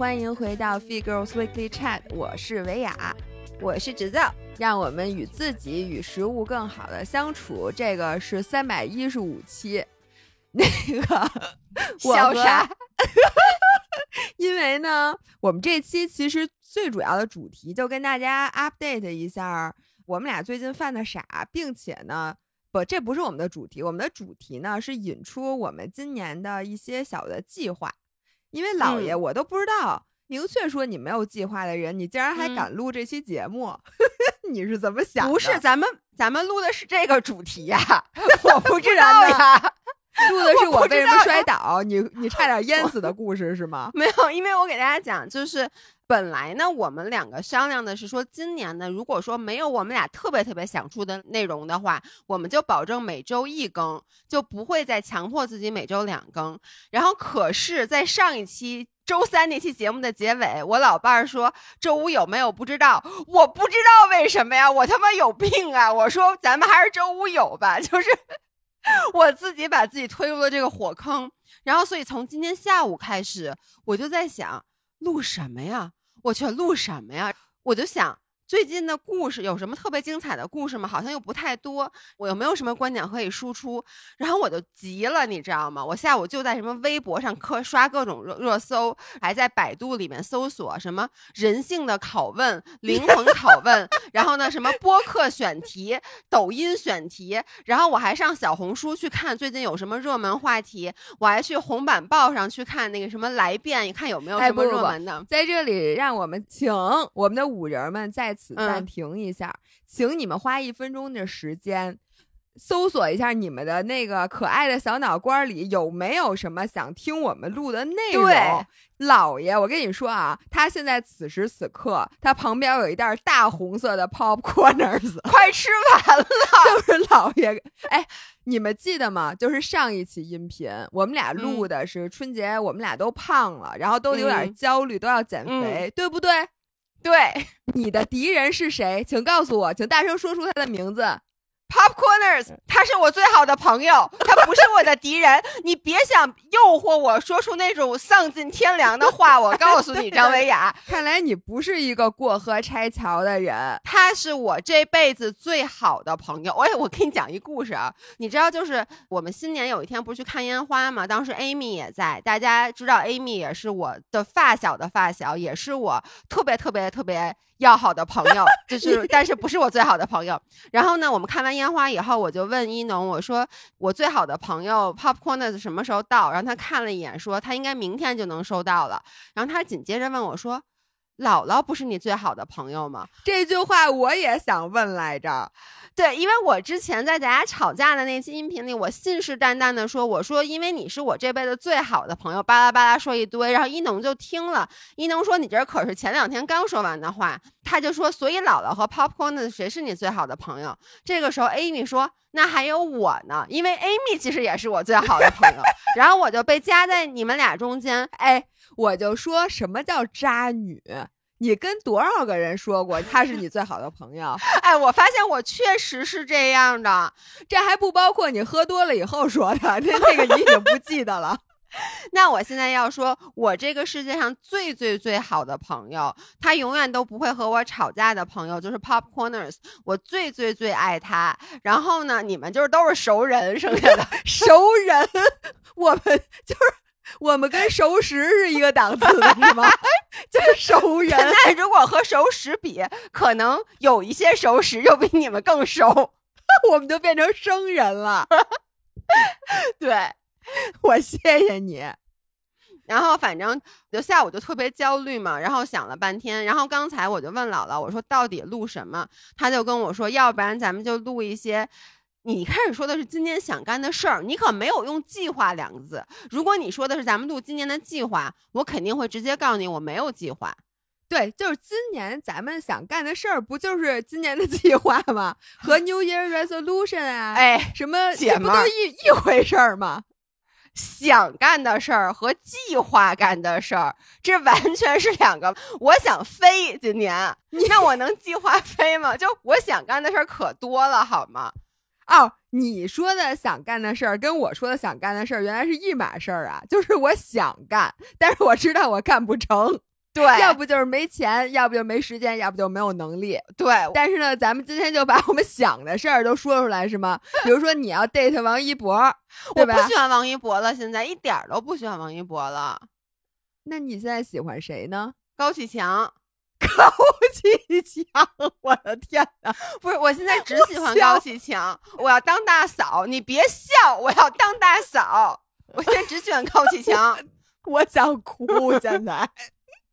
欢迎回到 Fee Girls Weekly Chat，我是维雅，我是直造，让我们与自己与食物更好的相处。这个是三百一十五期，那个 笑啥？因为呢，我们这期其实最主要的主题就跟大家 update 一下我们俩最近犯的傻，并且呢，不，这不是我们的主题，我们的主题呢是引出我们今年的一些小的计划。因为老爷，我都不知道，明确说你没有计划的人，你竟然还敢录这期节目，你是怎么想？不是，咱们咱们录的是这个主题呀，我不知道呀。录的是我为什么摔倒，你你差点淹死的故事是吗？没有，因为我给大家讲，就是本来呢，我们两个商量的是说，今年呢，如果说没有我们俩特别特别想出的内容的话，我们就保证每周一更，就不会再强迫自己每周两更。然后，可是，在上一期周三那期节目的结尾，我老伴儿说周五有没有不知道，我不知道为什么呀，我他妈有病啊！我说咱们还是周五有吧，就是。我自己把自己推入了这个火坑，然后所以从今天下午开始，我就在想录什么呀？我去录什么呀？我就想。最近的故事有什么特别精彩的故事吗？好像又不太多。我又没有什么观点可以输出，然后我就急了，你知道吗？我下午就在什么微博上磕刷各种热热搜，还在百度里面搜索什么人性的拷问、灵魂拷问，然后呢什么播客选题、抖音选题，然后我还上小红书去看最近有什么热门话题，我还去红板报上去看那个什么来电，你看有没有什么热门的。在这里，让我们请我们的五人们在。暂停一下，请你们花一分钟的时间，搜索一下你们的那个可爱的小脑瓜里有没有什么想听我们录的内容。老爷，我跟你说啊，他现在此时此刻，他旁边有一袋大红色的 popcorners，快吃完了。就是老爷，哎，你们记得吗？就是上一期音频，我们俩录的是春节，我们俩都胖了，然后都有点焦虑，都要减肥，对不对？对，你的敌人是谁？请告诉我，请大声说出他的名字。Popcorners，他是我最好的朋友，他不是我的敌人。你别想诱惑我说出那种丧尽天良的话。我告诉你，张维雅，看来你不是一个过河拆桥的人。他是我这辈子最好的朋友。哎，我给你讲一故事啊，你知道，就是我们新年有一天不是去看烟花吗？当时 Amy 也在，大家知道 Amy 也是我的发小的发小，也是我特别特别特别。要好的朋友，就是，但是不是我最好的朋友。然后呢，我们看完烟花以后，我就问一农，我说我最好的朋友 Popcorners 什么时候到？然后他看了一眼，说他应该明天就能收到了。然后他紧接着问我说。姥姥不是你最好的朋友吗？这句话我也想问来着。对，因为我之前在咱俩吵架的那期音频里，我信誓旦旦的说，我说因为你是我这辈子最好的朋友，巴拉巴拉说一堆，然后一农就听了，一农说你这可是前两天刚说完的话，他就说，所以姥姥和 Popcorn 谁是你最好的朋友？这个时候 Amy 说，那还有我呢，因为 Amy 其实也是我最好的朋友，然后我就被夹在你们俩中间，哎。我就说什么叫渣女？你跟多少个人说过他是你最好的朋友？哎，我发现我确实是这样的，这还不包括你喝多了以后说的，那那个你已经不记得了。那我现在要说，我这个世界上最最最好的朋友，他永远都不会和我吵架的朋友，就是 Popcorners，我最最最爱他。然后呢，你们就是都是熟人，剩下的 熟人，我们就是。我们跟熟食是一个档次的，是吗？就是熟人。那如果和熟食比，可能有一些熟食又比你们更熟，我们就变成生人了。对，我谢谢你。然后反正就下午就特别焦虑嘛，然后想了半天，然后刚才我就问姥姥，我说到底录什么？他就跟我说，要不然咱们就录一些。你开始说的是今年想干的事儿，你可没有用“计划”两个字。如果你说的是咱们录今年的计划，我肯定会直接告诉你我没有计划。对，就是今年咱们想干的事儿，不就是今年的计划吗？和 New Year Resolution 啊，哎，什么这不都一一回事儿吗？想干的事儿和计划干的事儿，这完全是两个。我想飞今年，那我能计划飞吗？就我想干的事儿可多了，好吗？哦，你说的想干的事儿跟我说的想干的事儿原来是一码事儿啊！就是我想干，但是我知道我干不成。对，要不就是没钱，要不就没时间，要不就没有能力。对，但是呢，咱们今天就把我们想的事儿都说出来，是吗？比如说你要 date 王一博，我不喜欢王一博了，现在一点儿都不喜欢王一博了。那你现在喜欢谁呢？高启强，高启强，我的天哪！不是，我现在只喜欢高启强。我要当大嫂，你别笑，我要当大嫂。我现在只喜欢高启强，我想哭，现在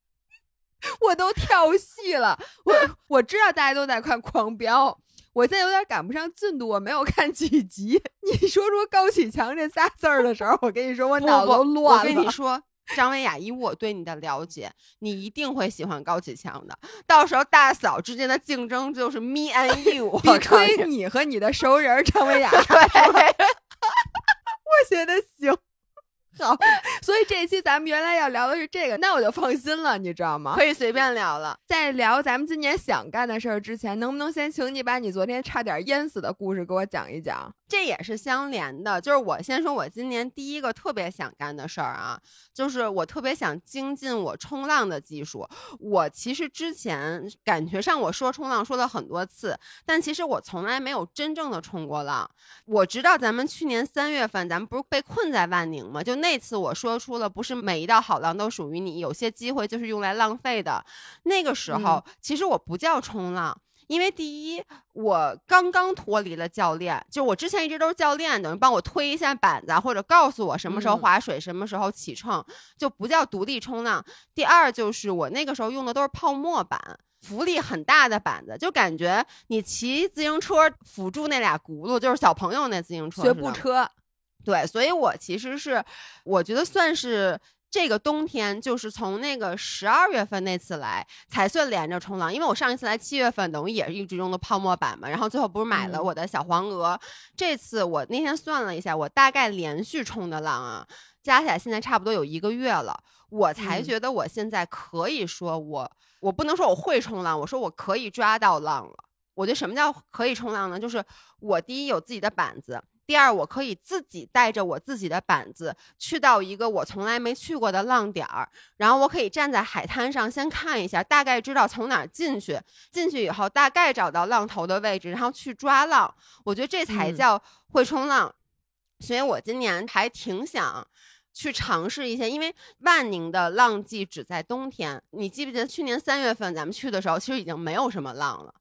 我都跳戏了。我我知道大家都在看《狂飙》，我现在有点赶不上进度，我没有看几集。你说出高启强这仨字儿的时候，我跟你说，我脑子都乱了。我跟你说。张文雅，以我对你的了解，你一定会喜欢高启强的。到时候大嫂之间的竞争就是 me and you，比推你和你的熟人张文雅。我觉得行。好，所以这一期咱们原来要聊的是这个，那我就放心了，你知道吗？可以随便聊了。在聊咱们今年想干的事儿之前，能不能先请你把你昨天差点淹死的故事给我讲一讲？这也是相连的，就是我先说，我今年第一个特别想干的事儿啊，就是我特别想精进我冲浪的技术。我其实之前感觉上我说冲浪说了很多次，但其实我从来没有真正的冲过浪。我知道咱们去年三月份，咱们不是被困在万宁吗？就那次我说出了，不是每一道好浪都属于你，有些机会就是用来浪费的。那个时候，其实我不叫冲浪。因为第一，我刚刚脱离了教练，就我之前一直都是教练，等于帮我推一下板子，或者告诉我什么时候划水，什么时候起秤，就不叫独立冲浪。第二就是我那个时候用的都是泡沫板，浮力很大的板子，就感觉你骑自行车辅助那俩轱辘，就是小朋友那自行车学步车。对，所以我其实是我觉得算是。这个冬天就是从那个十二月份那次来才算连着冲浪，因为我上一次来七月份，等于也是一直用的泡沫板嘛。然后最后不是买了我的小黄鹅，这次我那天算了一下，我大概连续冲的浪啊，加起来现在差不多有一个月了，我才觉得我现在可以说我我不能说我会冲浪，我说我可以抓到浪了。我觉得什么叫可以冲浪呢？就是我第一有自己的板子。第二，我可以自己带着我自己的板子去到一个我从来没去过的浪点儿，然后我可以站在海滩上先看一下，大概知道从哪儿进去，进去以后大概找到浪头的位置，然后去抓浪。我觉得这才叫会冲浪。所以我今年还挺想去尝试一些，因为万宁的浪季只在冬天。你记不记得去年三月份咱们去的时候，其实已经没有什么浪了。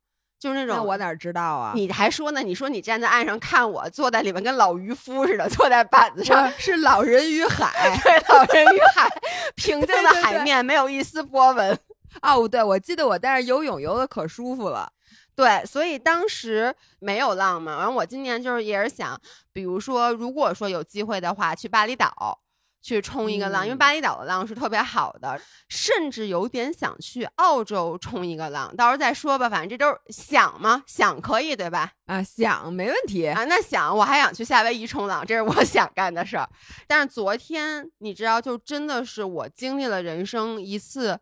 就是那种，我哪知道啊？你还说呢？你说你站在岸上看我，坐在里面跟老渔夫似的，坐在板子上，是老人与海，对，老人与海，平静的海面，没有一丝波纹。哦，对，我记得我在那游泳游的可舒服了。对，所以当时没有浪嘛。完，我今年就是也是想，比如说，如果说有机会的话，去巴厘岛。去冲一个浪，因为巴厘岛的浪是特别好的，甚至有点想去澳洲冲一个浪，到时候再说吧。反正这都是想嘛，想可以对吧？啊，想没问题啊。那想我还想去夏威夷冲浪，这是我 想干的事儿。但是昨天你知道，就真的是我经历了人生一次。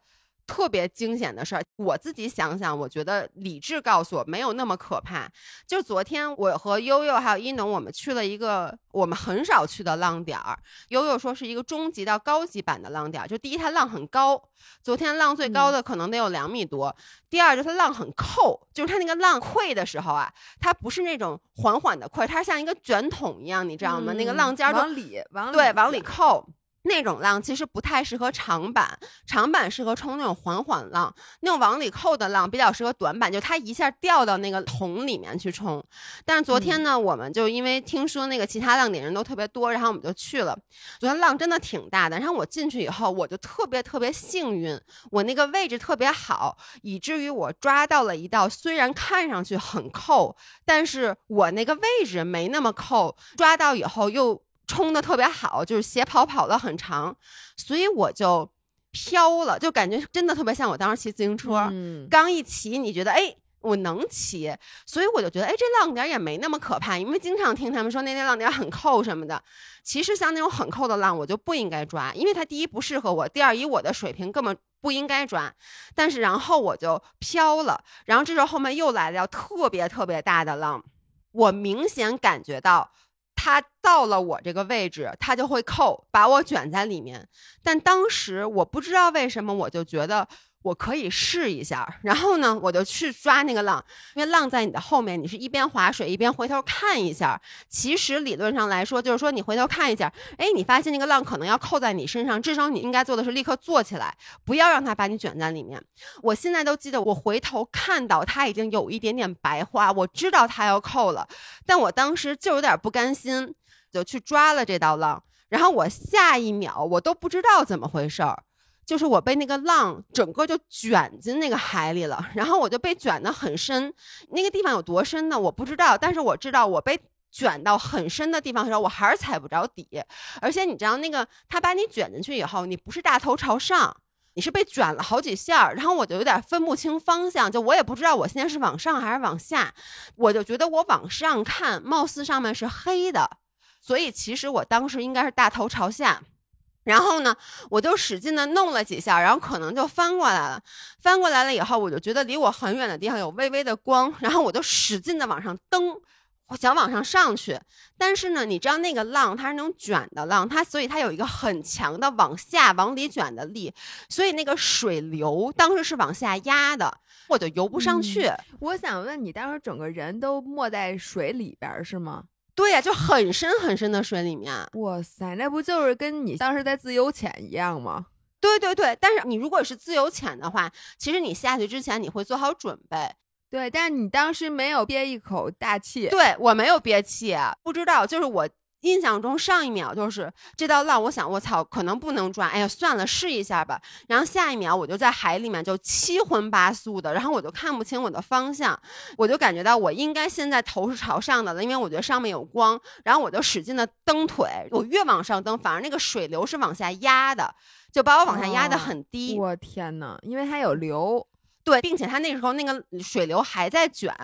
特别惊险的事儿，我自己想想，我觉得理智告诉我没有那么可怕。就昨天我和悠悠还有一农，我们去了一个我们很少去的浪点儿。悠悠说是一个中级到高级版的浪点儿，就第一它浪很高，昨天浪最高的可能得有两米多。第二就是它浪很扣，就是它那个浪溃的时候啊，它不是那种缓缓的溃，它像一个卷筒一样，你知道吗？那个浪尖儿往里往对往里扣。那种浪其实不太适合长板，长板适合冲那种缓缓浪，那种往里扣的浪比较适合短板，就它一下掉到那个桶里面去冲。但是昨天呢，我们就因为听说那个其他浪点人都特别多，然后我们就去了。昨天浪真的挺大的，然后我进去以后，我就特别特别幸运，我那个位置特别好，以至于我抓到了一道虽然看上去很扣，但是我那个位置没那么扣，抓到以后又。冲的特别好，就是斜跑跑的很长，所以我就飘了，就感觉真的特别像我当时骑自行车，嗯刚一骑你觉得哎我能骑，所以我就觉得哎这浪点也没那么可怕，因为经常听他们说那些浪点很扣什么的，其实像那种很扣的浪我就不应该抓，因为它第一不适合我，第二以我的水平根本不应该抓，但是然后我就飘了，然后这时候后面又来了特别特别大的浪，我明显感觉到。他到了我这个位置，他就会扣，把我卷在里面。但当时我不知道为什么，我就觉得。我可以试一下，然后呢，我就去抓那个浪，因为浪在你的后面，你是一边划水一边回头看一下。其实理论上来说，就是说你回头看一下，哎，你发现那个浪可能要扣在你身上，至少你应该做的是立刻坐起来，不要让它把你卷在里面。我现在都记得，我回头看到它已经有一点点白花，我知道它要扣了，但我当时就有点不甘心，就去抓了这道浪，然后我下一秒我都不知道怎么回事儿。就是我被那个浪整个就卷进那个海里了，然后我就被卷得很深。那个地方有多深呢？我不知道，但是我知道我被卷到很深的地方的时候，我还是踩不着底。而且你知道，那个他把你卷进去以后，你不是大头朝上，你是被卷了好几下儿。然后我就有点分不清方向，就我也不知道我现在是往上还是往下。我就觉得我往上看，貌似上面是黑的，所以其实我当时应该是大头朝下。然后呢，我就使劲的弄了几下，然后可能就翻过来了。翻过来了以后，我就觉得离我很远的地方有微微的光，然后我就使劲的往上蹬，想往上上去。但是呢，你知道那个浪它是那种卷的浪，它所以它有一个很强的往下往里卷的力，所以那个水流当时是往下压的，我就游不上去。我想问你，当时整个人都没在水里边是吗？对呀，就很深很深的水里面。哇塞，那不就是跟你当时在自由潜一样吗？对对对，但是你如果是自由潜的话，其实你下去之前你会做好准备。对，但是你当时没有憋一口大气。对我没有憋气，不知道，就是我。印象中上一秒就是这道浪，我想我操，可能不能抓，哎呀，算了，试一下吧。然后下一秒我就在海里面就七荤八素的，然后我就看不清我的方向，我就感觉到我应该现在头是朝上的了，因为我觉得上面有光。然后我就使劲的蹬腿，我越往上蹬，反而那个水流是往下压的，就把我往下压的很低。我天呐，因为它有流。对，并且他那时候那个水流还在卷，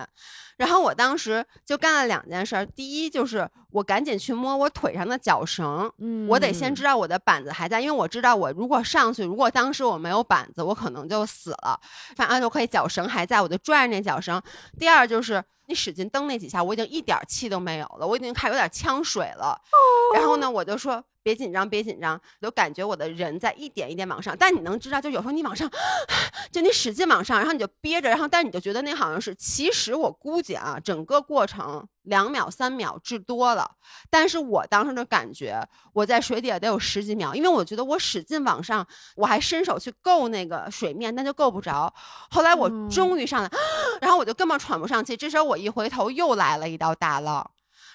然后我当时就干了两件事。第一就是我赶紧去摸我腿上的脚绳，嗯，我得先知道我的板子还在，因为我知道我如果上去，如果当时我没有板子，我可能就死了。反正就可以，脚绳还在，我就拽着那脚绳。第二就是你使劲蹬那几下，我已经一点气都没有了，我已经开始有点呛水了。然后呢，我就说。别紧张，别紧张，就感觉我的人在一点一点往上。但你能知道，就有时候你往上，就你使劲往上，然后你就憋着，然后但你就觉得那好像是。其实我估计啊，整个过程两秒、三秒至多了。但是我当时的感觉，我在水底下得有十几秒，因为我觉得我使劲往上，我还伸手去够那个水面，那就够不着。后来我终于上来，然后我就根本喘不上气。这时候我一回头，又来了一道大浪。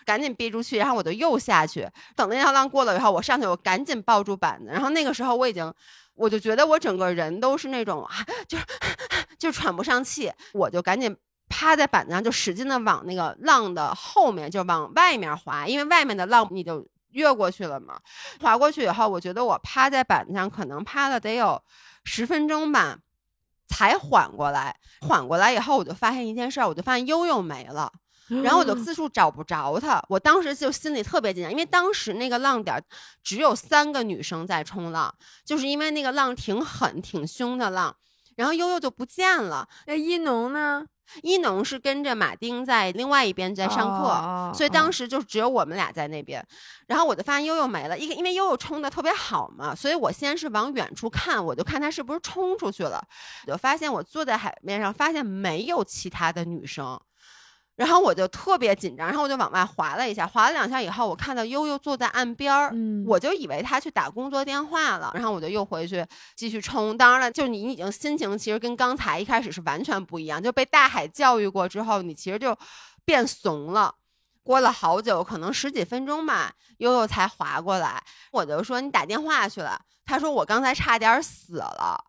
赶紧憋出去，然后我就又下去。等那条浪过了以后，我上去，我赶紧抱住板子。然后那个时候我已经，我就觉得我整个人都是那种啊，就是就喘不上气。我就赶紧趴在板子上，就使劲的往那个浪的后面，就往外面滑，因为外面的浪你就越过去了嘛。滑过去以后，我觉得我趴在板子上可能趴了得有十分钟吧，才缓过来。缓过来以后，我就发现一件事，我就发现悠悠没了。然后我就四处找不着他，我当时就心里特别紧张，因为当时那个浪点只有三个女生在冲浪，就是因为那个浪挺狠、挺凶的浪。然后悠悠就不见了，那一农呢？一农是跟着马丁在另外一边在上课，所以当时就只有我们俩在那边。然后我就发现悠悠没了，一个因为悠悠冲的特别好嘛，所以我先是往远处看，我就看他是不是冲出去了，我就发现我坐在海面上，发现没有其他的女生。然后我就特别紧张，然后我就往外滑了一下，滑了两下以后，我看到悠悠坐在岸边儿，我就以为他去打工作电话了，然后我就又回去继续冲。当然了，就你已经心情其实跟刚才一开始是完全不一样，就被大海教育过之后，你其实就变怂了。过了好久，可能十几分钟吧，悠悠才滑过来。我就说你打电话去了，他说我刚才差点死了。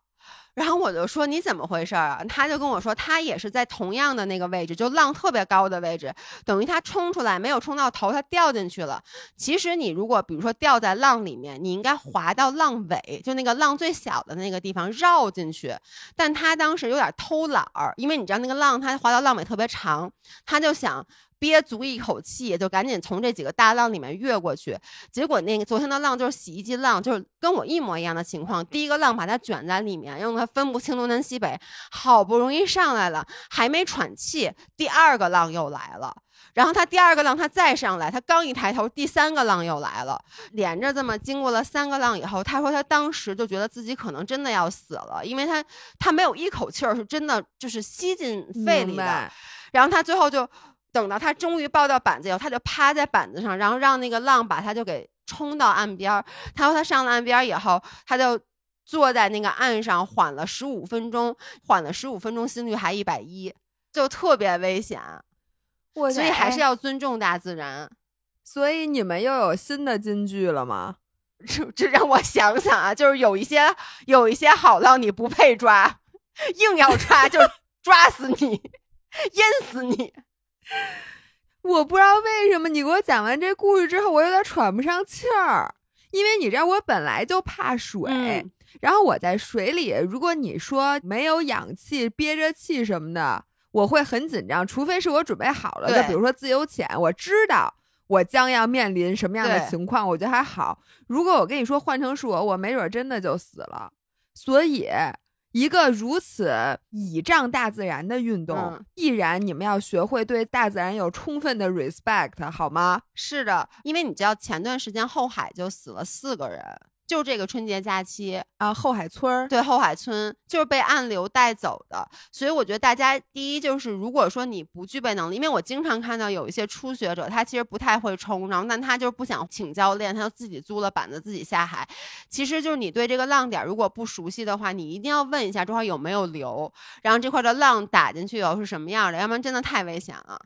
然后我就说你怎么回事儿啊？他就跟我说他也是在同样的那个位置，就浪特别高的位置，等于他冲出来没有冲到头，他掉进去了。其实你如果比如说掉在浪里面，你应该滑到浪尾，就那个浪最小的那个地方绕进去。但他当时有点偷懒儿，因为你知道那个浪它滑到浪尾特别长，他就想憋足一口气，就赶紧从这几个大浪里面越过去。结果那个昨天的浪就是洗衣机浪，就是跟我一模一样的情况。第一个浪把它卷在里面，让它分不清东南西北。好不容易上来了，还没喘气，第二个浪又来了。然后他第二个浪他再上来，他刚一抬头，第三个浪又来了。连着这么经过了三个浪以后，他说他当时就觉得自己可能真的要死了，因为他他没有一口气儿是真的就是吸进肺里的。然后他最后就。等到他终于抱到板子以后，他就趴在板子上，然后让那个浪把他就给冲到岸边儿。他说他上了岸边以后，他就坐在那个岸上缓了十五分钟，缓了十五分钟，心率还一百一，就特别危险。所以还是要尊重大自然。所以你们又有新的金句了吗？这 这让我想想啊，就是有一些有一些好浪你不配抓，硬要抓就抓死你，淹死你。我不知道为什么你给我讲完这故事之后，我有点喘不上气儿，因为你知道我本来就怕水，然后我在水里，如果你说没有氧气，憋着气什么的，我会很紧张，除非是我准备好了的，比如说自由潜，我知道我将要面临什么样的情况，我觉得还好。如果我跟你说换成是我，我没准真的就死了，所以。一个如此倚仗大自然的运动，必然你们要学会对大自然有充分的 respect，好吗？是的，因为你知道前段时间后海就死了四个人。就这个春节假期啊，后海村儿对后海村就是被暗流带走的，所以我觉得大家第一就是，如果说你不具备能力，因为我经常看到有一些初学者，他其实不太会冲，然后但他就是不想请教练，他就自己租了板子自己下海。其实就是你对这个浪点如果不熟悉的话，你一定要问一下这块有没有流，然后这块的浪打进去以后是什么样的，要不然真的太危险了。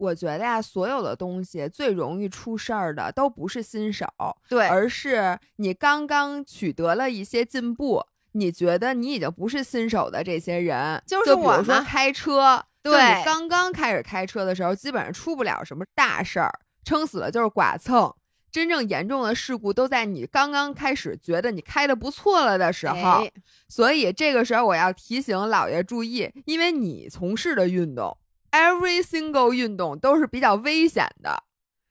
我觉得呀，所有的东西最容易出事儿的都不是新手，对，而是你刚刚取得了一些进步，你觉得你已经不是新手的这些人，就是比如说开车，对，刚刚开始开车的时候，基本上出不了什么大事儿，撑死了就是剐蹭，真正严重的事故都在你刚刚开始觉得你开的不错了的时候，所以这个时候我要提醒老爷注意，因为你从事的运动。Every single 运动都是比较危险的，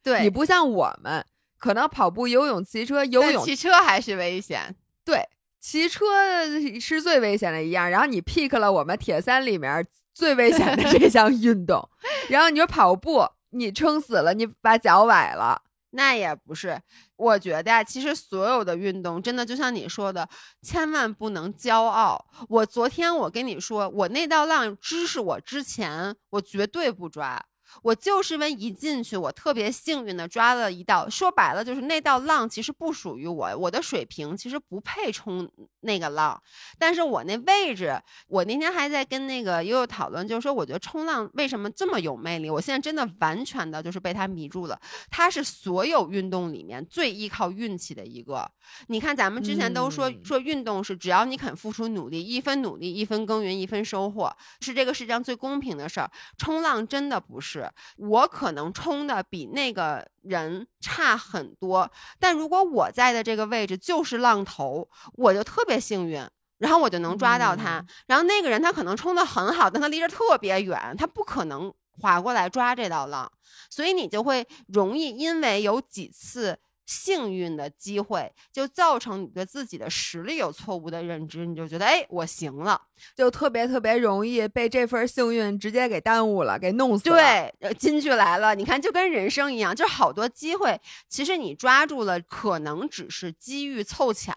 对你不像我们，可能跑步、游泳、骑车，游泳、骑车还是危险。对，骑车是最危险的一样。然后你 pick 了我们铁三里面最危险的这项 运动，然后你说跑步，你撑死了，你把脚崴了。那也不是，我觉得其实所有的运动真的就像你说的，千万不能骄傲。我昨天我跟你说，我那道浪知识我之前，我绝对不抓。我就是因为一进去，我特别幸运的抓了一道。说白了，就是那道浪其实不属于我，我的水平其实不配冲那个浪。但是我那位置，我那天还在跟那个悠悠讨论，就是说我觉得冲浪为什么这么有魅力？我现在真的完全的就是被它迷住了。它是所有运动里面最依靠运气的一个。你看咱们之前都说说运动是只要你肯付出努力，一分努力一分耕耘一分收获，是这个世界上最公平的事儿。冲浪真的不是。我可能冲的比那个人差很多，但如果我在的这个位置就是浪头，我就特别幸运，然后我就能抓到他。然后那个人他可能冲的很好，但他离着特别远，他不可能划过来抓这道浪，所以你就会容易因为有几次。幸运的机会就造成你对自己的实力有错误的认知，你就觉得哎，我行了，就特别特别容易被这份幸运直接给耽误了，给弄死了。对，金句来了，你看就跟人生一样，就好多机会，其实你抓住了，可能只是机遇凑巧，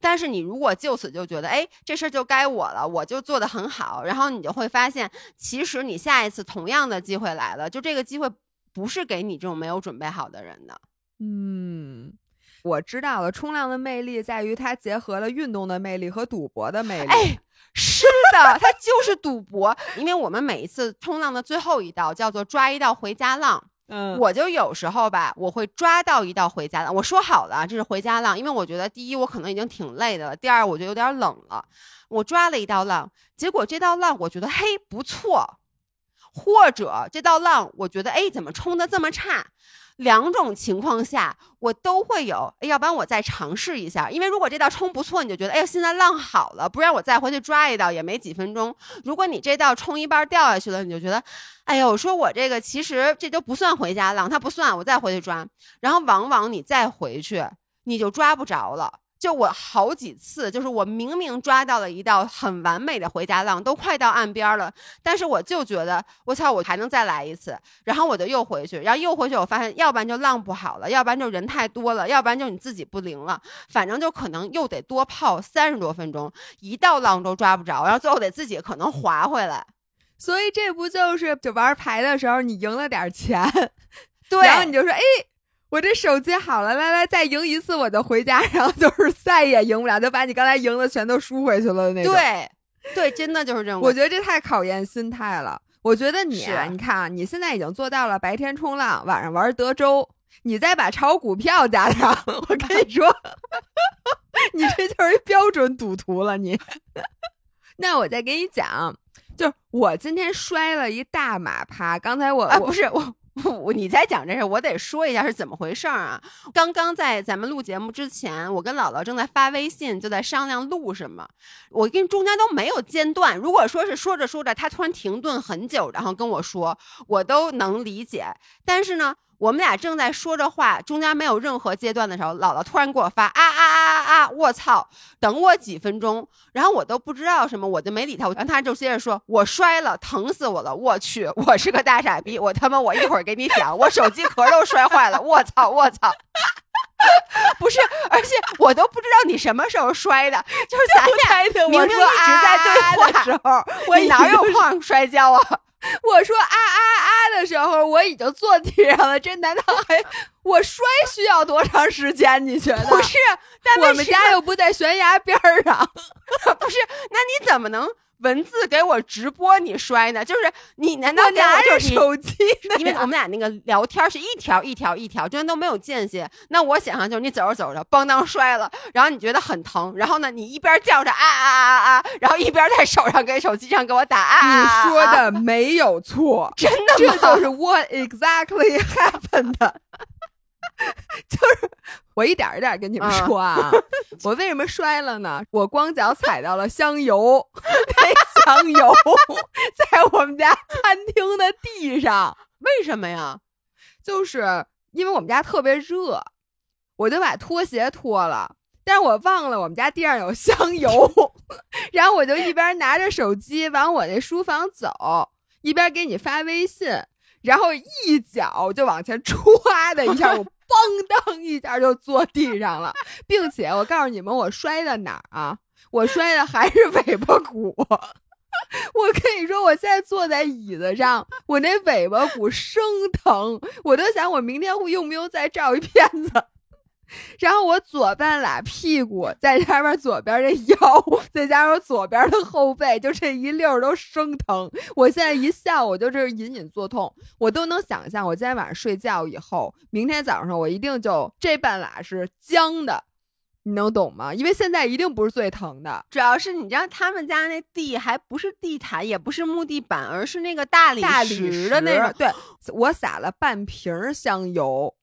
但是你如果就此就觉得哎，这事儿就该我了，我就做得很好，然后你就会发现，其实你下一次同样的机会来了，就这个机会不是给你这种没有准备好的人的。嗯，我知道了。冲浪的魅力在于它结合了运动的魅力和赌博的魅力。哎，是的，它就是赌博。因为我们每一次冲浪的最后一道叫做抓一道回家浪。嗯，我就有时候吧，我会抓到一道回家浪。我说好了，这是回家浪，因为我觉得第一我可能已经挺累的了，第二我觉得有点冷了。我抓了一道浪，结果这道浪我觉得嘿不错。或者这道浪我觉得哎怎么冲的这么差。两种情况下，我都会有，要不然我再尝试一下。因为如果这道冲不错，你就觉得，哎呀，现在浪好了，不然我再回去抓一道也没几分钟。如果你这道冲一半掉下去了，你就觉得，哎呀，我说我这个其实这都不算回家浪，它不算，我再回去抓。然后往往你再回去，你就抓不着了。就我好几次，就是我明明抓到了一道很完美的回家浪，都快到岸边了，但是我就觉得我操，我还能再来一次，然后我就又回去，然后又回去，我发现要不然就浪不好了，要不然就人太多了，要不然就你自己不灵了，反正就可能又得多泡三十多分钟，一道浪都抓不着，然后最后得自己可能划回来。所以这不就是就玩牌的时候你赢了点钱，对，然后你就说哎。我这手机好了，来来，再赢一次我就回家，然后就是再也赢不了，就把你刚才赢的全都输回去了那种。对，对，真的就是这种。我觉得这太考验心态了。我觉得你，你看啊，你现在已经做到了白天冲浪，晚上玩德州，你再把炒股票加上，我跟你说，你这就是一标准赌徒了。你，那我再给你讲，就是我今天摔了一大马趴，刚才我啊，不是我。我你在讲这事，我得说一下是怎么回事啊？刚刚在咱们录节目之前，我跟姥姥正在发微信，就在商量录什么。我跟中间都没有间断。如果说是说着说着，他突然停顿很久，然后跟我说，我都能理解。但是呢？我们俩正在说着话，中间没有任何阶段的时候，姥姥突然给我发啊啊啊啊啊！我操！等我几分钟，然后我都不知道什么，我就没理他。然后他就接着说：“我摔了，疼死我了！我去，我是个大傻逼！我他妈，我一会儿给你讲，我手机壳都摔坏了！我操！我操！不是，而且我都不知道你什么时候摔的，就是咱俩明明一直在对话的时候，我哪有碰摔跤啊？” 我说啊啊啊的时候，我已经坐地上了。这难道还我摔需要多长时间？你觉得？不是，我们家又不在悬崖边上。不是，那你怎么能？文字给我直播你摔呢？就是你难道拿着手机？因为我们俩那个聊天是一条一条一条，中间都没有间隙。那我想象就是你走着走着，邦当摔了，然后你觉得很疼，然后呢，你一边叫着啊啊啊啊，然后一边在手上给手机上给我打啊。你说的没有错，真的吗，这就是 what exactly happened。就是我一点一点跟你们说啊，我为什么摔了呢？我光脚踩到了香油，那香油 在我们家餐厅的地上，为什么呀？就是因为我们家特别热，我就把拖鞋脱了，但是我忘了我们家地上有香油，然后我就一边拿着手机往我那书房走，一边给你发微信，然后一脚就往前歘的一下我。咣当一下就坐地上了，并且我告诉你们，我摔的哪儿啊？我摔的还是尾巴骨。我跟你说，我现在坐在椅子上，我那尾巴骨生疼，我都想我明天会用不用再照一片子。然后我左半拉屁股，再加上左边这腰，再加上左边的后背，就这一溜儿都生疼。我现在一笑，我就这隐隐作痛，我都能想象，我今天晚上睡觉以后，明天早上我一定就这半拉是僵的，你能懂吗？因为现在一定不是最疼的，主要是你知道他们家那地还不是地毯，也不是木地板，而是那个大理石的那种。对，我撒了半瓶香油。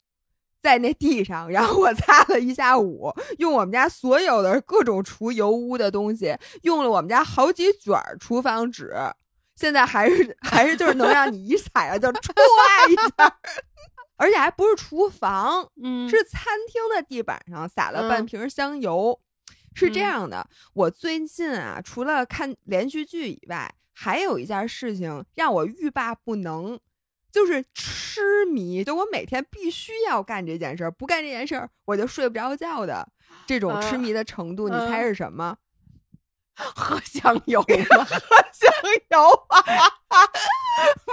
在那地上，然后我擦了一下午，用我们家所有的各种除油污的东西，用了我们家好几卷厨房纸，现在还是还是就是能让你一踩啊就唰一下，而且还不是厨房，嗯，是餐厅的地板上撒了半瓶香油。是这样的，我最近啊，除了看连续剧以外，还有一件事情让我欲罢不能。就是痴迷，就我每天必须要干这件事儿，不干这件事儿我就睡不着觉的这种痴迷的程度，你猜是什么？喝香油吗？喝香油啊！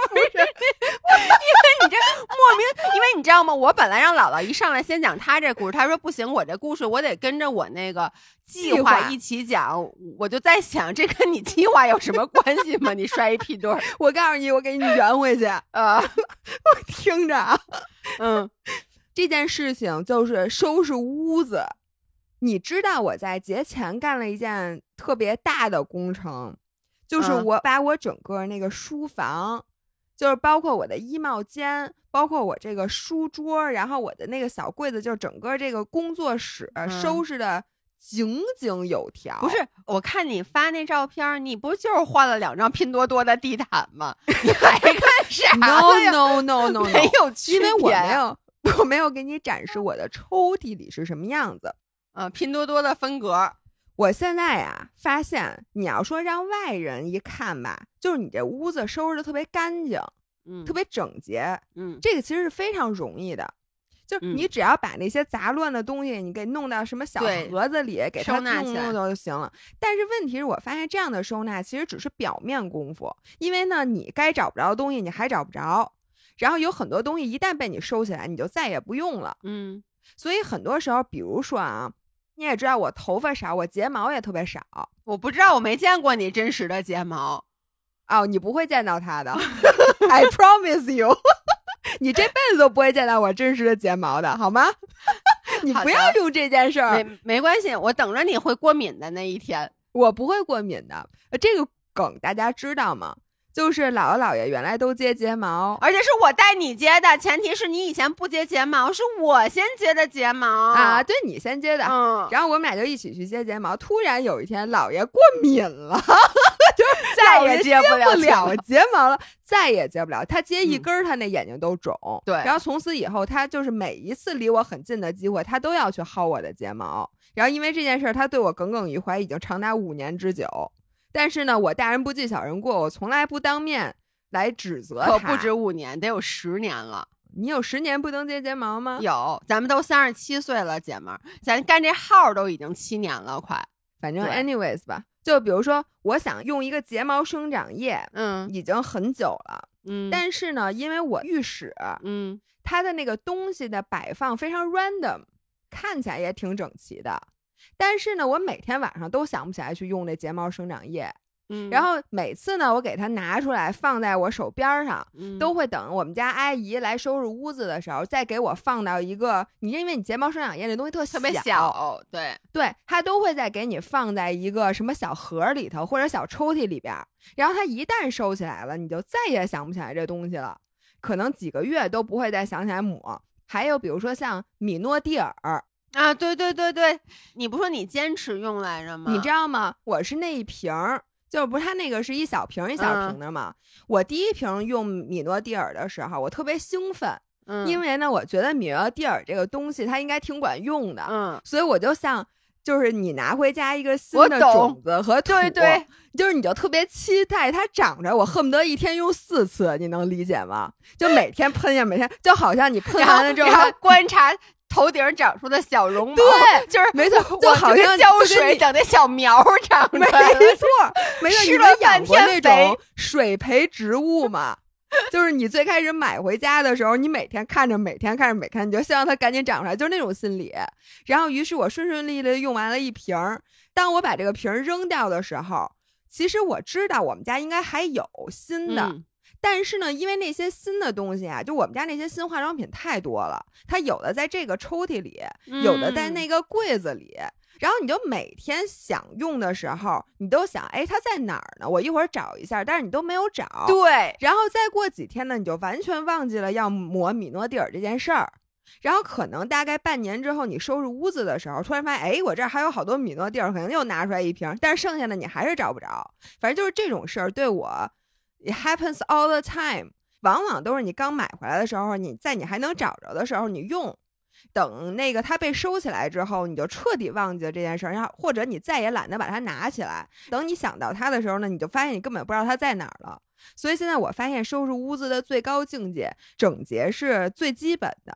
不是，因为你这莫名，因为你知道吗？我本来让姥姥一上来先讲她这故事，她说不行，我这故事我得跟着我那个计划一起讲。我就在想，这跟你计划有什么关系吗？你摔一屁墩儿，我告诉你，我给你圆回去啊！我听着啊，嗯，这件事情就是收拾屋子。你知道我在节前干了一件特别大的工程，就是我把我整个那个书房，就是包括我的衣帽间，包括我这个书桌，然后我的那个小柜子，就是整个这个工作室收拾的井井有条。不是，我看你发那照片，你不就是换了两张拼多多的地毯吗？你还看啥？No no no no，no，没有区别，因为我没有，我没有给你展示我的抽屉里是什么样子。嗯，拼多多的风格。我现在呀，发现你要说让外人一看吧，就是你这屋子收拾的特别干净，嗯，特别整洁，嗯，这个其实是非常容易的，就是你只要把那些杂乱的东西你给弄到什么小盒子里，给它弄弄就行了。但是问题是我发现这样的收纳其实只是表面功夫，因为呢，你该找不着的东西你还找不着，然后有很多东西一旦被你收起来，你就再也不用了，嗯，所以很多时候，比如说啊。你也知道我头发少，我睫毛也特别少。我不知道，我没见过你真实的睫毛。哦，你不会见到他的，I promise you，你这辈子都不会见到我真实的睫毛的，好吗？你不要用这件事儿。没没关系，我等着你会过敏的那一天。我不会过敏的，这个梗大家知道吗？就是姥姥姥爷原来都接睫毛，而且是我带你接的，前提是你以前不接睫毛，是我先接的睫毛啊，对你先接的，嗯，然后我们俩就一起去接睫毛。突然有一天，姥爷过敏了，就是 再也接不了睫毛了，再也接不了。他接一根，他那眼睛都肿。对，然后从此以后，他就是每一次离我很近的机会，他都要去薅我的睫毛。然后因为这件事，他对我耿耿于怀，已经长达五年之久。但是呢，我大人不计小人过，我从来不当面来指责他。可不止五年，得有十年了。你有十年不能接睫毛吗？有，咱们都三十七岁了，姐们儿，咱干这号都已经七年了，快。反正 anyways 吧，就比如说，我想用一个睫毛生长液，嗯，已经很久了，嗯。但是呢，因为我浴室，嗯，它的那个东西的摆放非常 random，看起来也挺整齐的。但是呢，我每天晚上都想不起来去用这睫毛生长液，嗯，然后每次呢，我给它拿出来放在我手边上，嗯，都会等我们家阿姨来收拾屋子的时候，再给我放到一个你因为你睫毛生长液这东西特特别小，对对，它都会再给你放在一个什么小盒里头或者小抽屉里边，然后它一旦收起来了，你就再也想不起来这东西了，可能几个月都不会再想起来抹。还有比如说像米诺地尔。啊，对对对对，你不说你坚持用来着吗？你知道吗？我是那一瓶儿，就是不是它那个是一小瓶一小瓶的嘛？我第一瓶用米诺地尔的时候，我特别兴奋，嗯，因为呢，我觉得米诺地尔这个东西它应该挺管用的，嗯，所以我就像就是你拿回家一个新的种子和土，对对，就是你就特别期待它长着，我恨不得一天用四次，你能理解吗？就每天喷呀，每天就好像你喷完了之后观察。头顶长出的小绒毛，对，就是没错，就好像浇水等那小苗长出来，没错，没错。吃了养过那种水培植物嘛？就是你最开始买回家的时候，你每天看着，每天看着，每天你就希望它赶紧长出来，就是那种心理。然后，于是我顺顺利利用完了一瓶儿。当我把这个瓶儿扔掉的时候，其实我知道我们家应该还有新的。但是呢，因为那些新的东西啊，就我们家那些新化妆品太多了，它有的在这个抽屉里，有的在那个柜子里，然后你就每天想用的时候，你都想，哎，它在哪儿呢？我一会儿找一下，但是你都没有找。对，然后再过几天呢，你就完全忘记了要抹米诺地尔这件事儿，然后可能大概半年之后，你收拾屋子的时候，突然发现，哎，我这儿还有好多米诺地尔，可能又拿出来一瓶，但是剩下的你还是找不着。反正就是这种事儿，对我。It happens all the time，往往都是你刚买回来的时候，你在你还能找着的时候你用，等那个它被收起来之后，你就彻底忘记了这件事儿，然后或者你再也懒得把它拿起来。等你想到它的时候呢，你就发现你根本不知道它在哪儿了。所以现在我发现收拾屋子的最高境界，整洁是最基本的，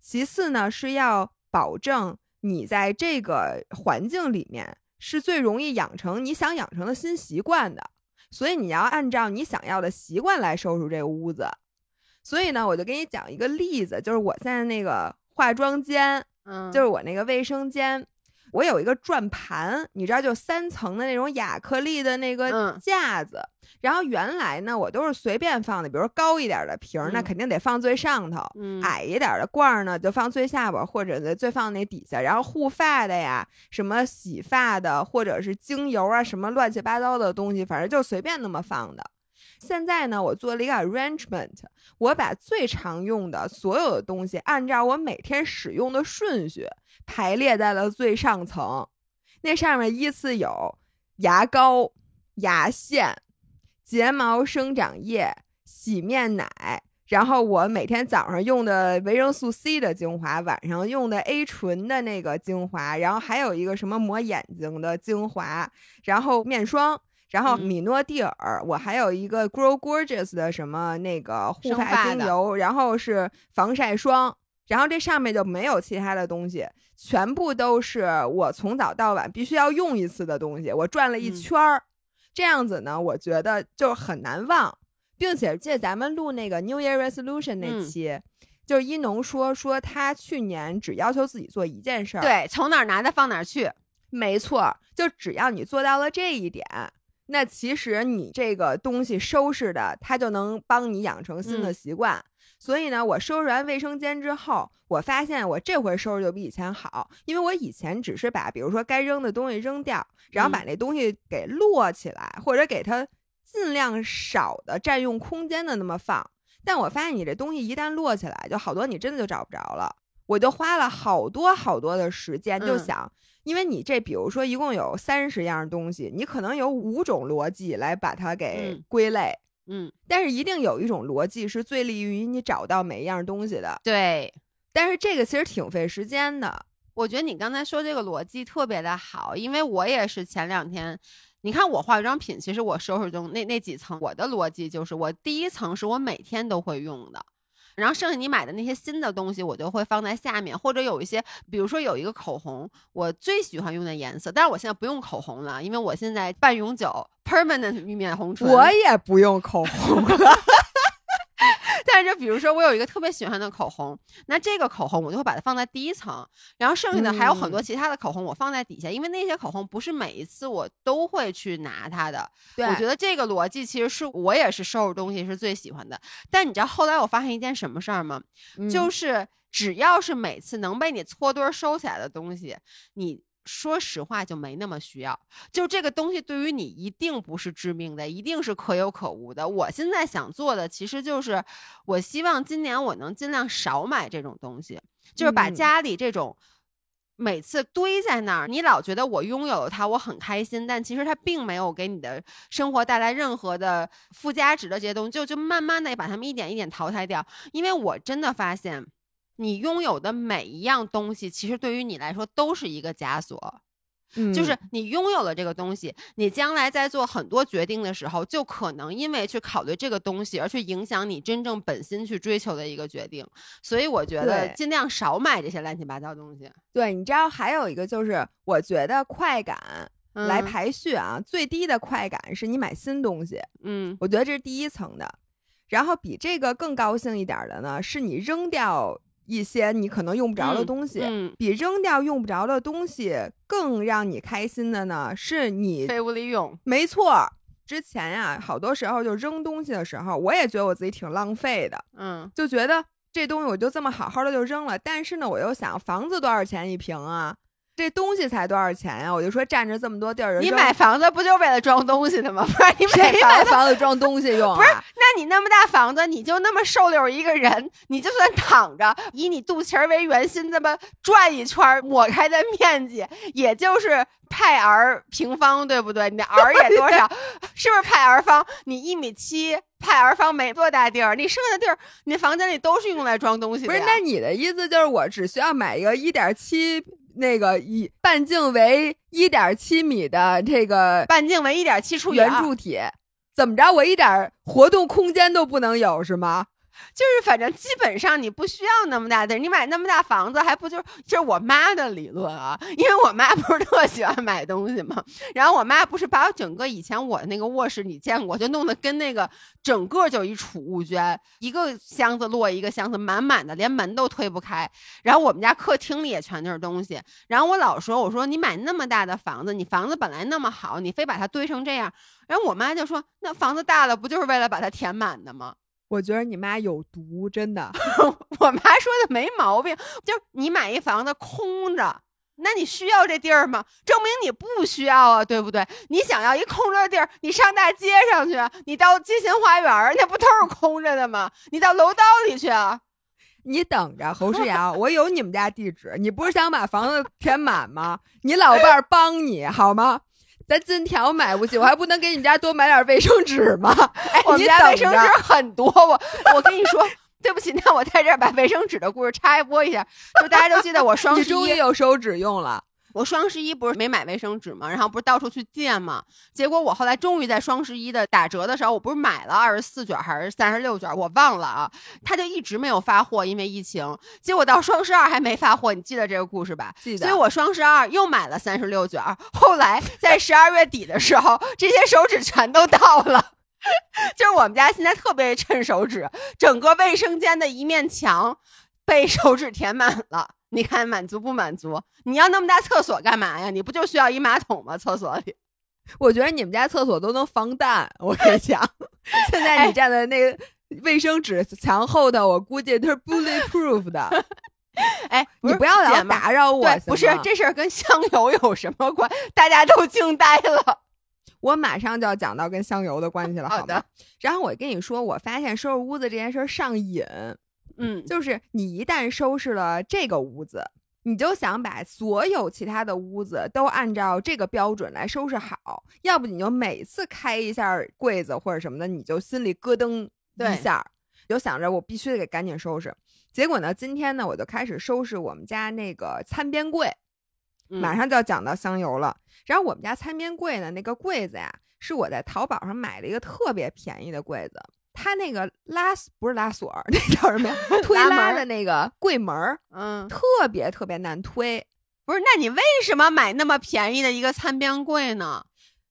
其次呢是要保证你在这个环境里面是最容易养成你想养成的新习惯的。所以你要按照你想要的习惯来收拾这个屋子。所以呢，我就给你讲一个例子，就是我现在那个化妆间，嗯，就是我那个卫生间。我有一个转盘，你知道，就三层的那种亚克力的那个架子。然后原来呢，我都是随便放的，比如高一点的瓶儿，那肯定得放最上头；矮一点的罐儿呢，就放最下边，或者最放那底下。然后护发的呀，什么洗发的，或者是精油啊，什么乱七八糟的东西，反正就随便那么放的。现在呢，我做了一个 arrangement，我把最常用的所有的东西，按照我每天使用的顺序排列在了最上层。那上面依次有牙膏、牙线、睫毛生长液、洗面奶。然后我每天早上用的维生素 C 的精华，晚上用的 A 醇的那个精华，然后还有一个什么抹眼睛的精华，然后面霜，然后米诺地尔，我还有一个 Grow Gorgeous 的什么那个护发精油，然后是防晒霜，然后这上面就没有其他的东西，全部都是我从早到晚必须要用一次的东西，我转了一圈儿，这样子呢，我觉得就很难忘。并且借咱们录那个 New Year Resolution 那期，就是一农说说他去年只要求自己做一件事儿，对，从哪儿拿的放哪儿去，没错，就只要你做到了这一点，那其实你这个东西收拾的，它就能帮你养成新的习惯。所以呢，我收拾完卫生间之后，我发现我这回收拾就比以前好，因为我以前只是把比如说该扔的东西扔掉，然后把那东西给摞起来，或者给它。尽量少的占用空间的那么放，但我发现你这东西一旦摞起来，就好多你真的就找不着了。我就花了好多好多的时间，就想，因为你这比如说一共有三十样东西，你可能有五种逻辑来把它给归类，嗯，但是一定有一种逻辑是最利于你找到每一样东西的。对，但是这个其实挺费时间的。我觉得你刚才说这个逻辑特别的好，因为我也是前两天。你看我化妆品，其实我收拾中那那几层，我的逻辑就是，我第一层是我每天都会用的，然后剩下你买的那些新的东西，我就会放在下面，或者有一些，比如说有一个口红，我最喜欢用的颜色，但是我现在不用口红了，因为我现在半永久 permanent 面红唇，我也不用口红了。但是，比如说我有一个特别喜欢的口红，那这个口红我就会把它放在第一层，然后剩下的还有很多其他的口红，我放在底下，因为那些口红不是每一次我都会去拿它的。我觉得这个逻辑其实是我也是收拾东西是最喜欢的。但你知道后来我发现一件什么事儿吗？就是只要是每次能被你搓堆收起来的东西，你。说实话，就没那么需要。就这个东西对于你一定不是致命的，一定是可有可无的。我现在想做的其实就是，我希望今年我能尽量少买这种东西，就是把家里这种每次堆在那儿，你老觉得我拥有了它，我很开心，但其实它并没有给你的生活带来任何的附加值的这些东西，就就慢慢的把它们一点一点淘汰掉。因为我真的发现。你拥有的每一样东西，其实对于你来说都是一个枷锁。嗯，就是你拥有了这个东西，你将来在做很多决定的时候，就可能因为去考虑这个东西而去影响你真正本心去追求的一个决定。所以我觉得尽量少买这些乱七八糟东西。对，你知道还有一个就是，我觉得快感来排序啊，最低的快感是你买新东西。嗯，我觉得这是第一层的。然后比这个更高兴一点的呢，是你扔掉。一些你可能用不着的东西，比扔掉用不着的东西更让你开心的呢，是你废物利用。没错，之前呀，好多时候就扔东西的时候，我也觉得我自己挺浪费的，嗯，就觉得这东西我就这么好好的就扔了。但是呢，我又想，房子多少钱一平啊？这东西才多少钱呀？我就说占着这么多地儿，你买房子不就为了装东西的吗？不是你谁买房子装东西用啊？不是，那你那么大房子，你就那么瘦溜一个人，你就算躺着，以你肚脐儿为圆心，这么转一圈，抹开的面积也就是派 r 平方，对不对？你的 r 也多少？是不是派 r 方？你一米七，派 r 方没多大地儿，你剩下的地儿，你房间里都是用来装东西的。不是，那你的意思就是我只需要买一个一点七？那个以半径为一点七米的这个半径为一点七处圆柱体，怎么着？我一点活动空间都不能有是吗？就是反正基本上你不需要那么大的，你买那么大房子还不就是就是我妈的理论啊？因为我妈不是特喜欢买东西嘛，然后我妈不是把我整个以前我那个卧室你见过，就弄得跟那个整个就一储物间，一个箱子摞一个箱子，满满的，连门都推不开。然后我们家客厅里也全都是东西。然后我老说，我说你买那么大的房子，你房子本来那么好，你非把它堆成这样。然后我妈就说，那房子大了不就是为了把它填满的吗？我觉得你妈有毒，真的。我妈说的没毛病，就你买一房子空着，那你需要这地儿吗？证明你不需要啊，对不对？你想要一空着的地儿，你上大街上去，你到街心花园，那不都是空着的吗？你到楼道里去啊。你等着，侯世瑶，我有你们家地址。你不是想把房子填满吗？你老伴儿帮你好吗？咱金条买不起，我还不能给你们家多买点卫生纸吗？哎，我们家卫生纸很多，我我跟你说。对不起，那我在这儿把卫生纸的故事插播一下，就大家都记得我 双十一终于有手纸用了。我双十一不是没买卫生纸吗？然后不是到处去借吗？结果我后来终于在双十一的打折的时候，我不是买了二十四卷还是三十六卷，我忘了啊。他就一直没有发货，因为疫情。结果到双十二还没发货，你记得这个故事吧？记得。所以我双十二又买了三十六卷，后来在十二月底的时候，这些手纸全都到了。就是我们家现在特别趁手纸，整个卫生间的一面墙被手纸填满了。你看满足不满足？你要那么大厕所干嘛呀？你不就需要一马桶吗？厕所里，我觉得你们家厕所都能防弹。我跟你讲，现在你站在那个卫生纸墙后头，我估计都是 bulletproof 的。哎，你不要老打扰我。不是这事儿跟香油有什么关？大家都惊呆了。我马上就要讲到跟香油的关系了，好的。然后我跟你说，我发现收拾屋子这件事上瘾，嗯，就是你一旦收拾了这个屋子，你就想把所有其他的屋子都按照这个标准来收拾好，要不你就每次开一下柜子或者什么的，你就心里咯噔一下，就想着我必须得给赶紧收拾。结果呢，今天呢，我就开始收拾我们家那个餐边柜。马上就要讲到香油了，然后我们家餐边柜呢，那个柜子呀，是我在淘宝上买了一个特别便宜的柜子，它那个拉不是拉锁，那叫什么呀？推拉的那个柜门儿，嗯，特别特别难推。不是，那你为什么买那么便宜的一个餐边柜呢？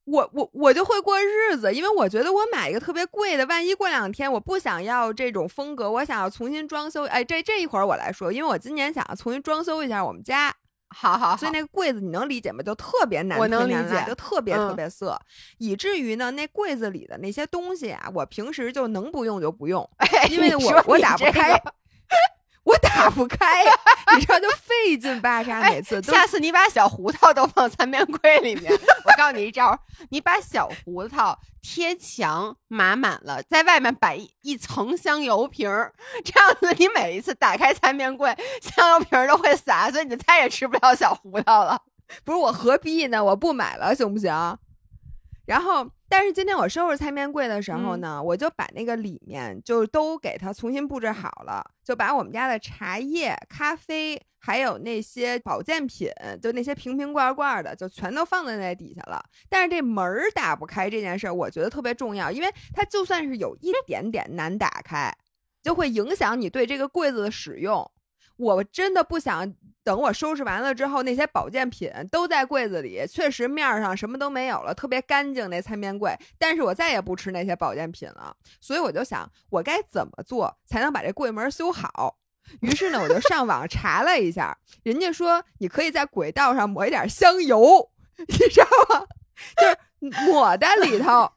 我我我就会过日子，因为我觉得我买一个特别贵的，万一过两天我不想要这种风格，我想要重新装修。哎，这这一会儿我来说，因为我今年想要重新装修一下我们家。好好，所以那个柜子你能理解吗？就特别难，我能理解，就特别特别涩，以至于呢，那柜子里的那些东西啊，我平时就能不用就不用，因为我我打不开。我打不开，你知道就费劲巴沙，每次。下次你把小胡桃都放餐边柜里面。我告诉你一招，你把小胡桃贴墙码满了，在外面摆一层香油瓶儿，这样子你每一次打开餐边柜，香油瓶儿都会洒，所以你再也吃不了小胡桃了。不是我何必呢？我不买了，行不行？然后。但是今天我收拾餐边柜的时候呢，我就把那个里面就都给它重新布置好了，就把我们家的茶叶、咖啡，还有那些保健品，就那些瓶瓶罐罐的，就全都放在那底下了。但是这门儿打不开这件事儿，我觉得特别重要，因为它就算是有一点点难打开，就会影响你对这个柜子的使用。我真的不想。等我收拾完了之后，那些保健品都在柜子里，确实面上什么都没有了，特别干净那餐边柜。但是我再也不吃那些保健品了，所以我就想，我该怎么做才能把这柜门修好？于是呢，我就上网查了一下，人家说你可以在轨道上抹一点香油，你知道吗？就是抹在里头，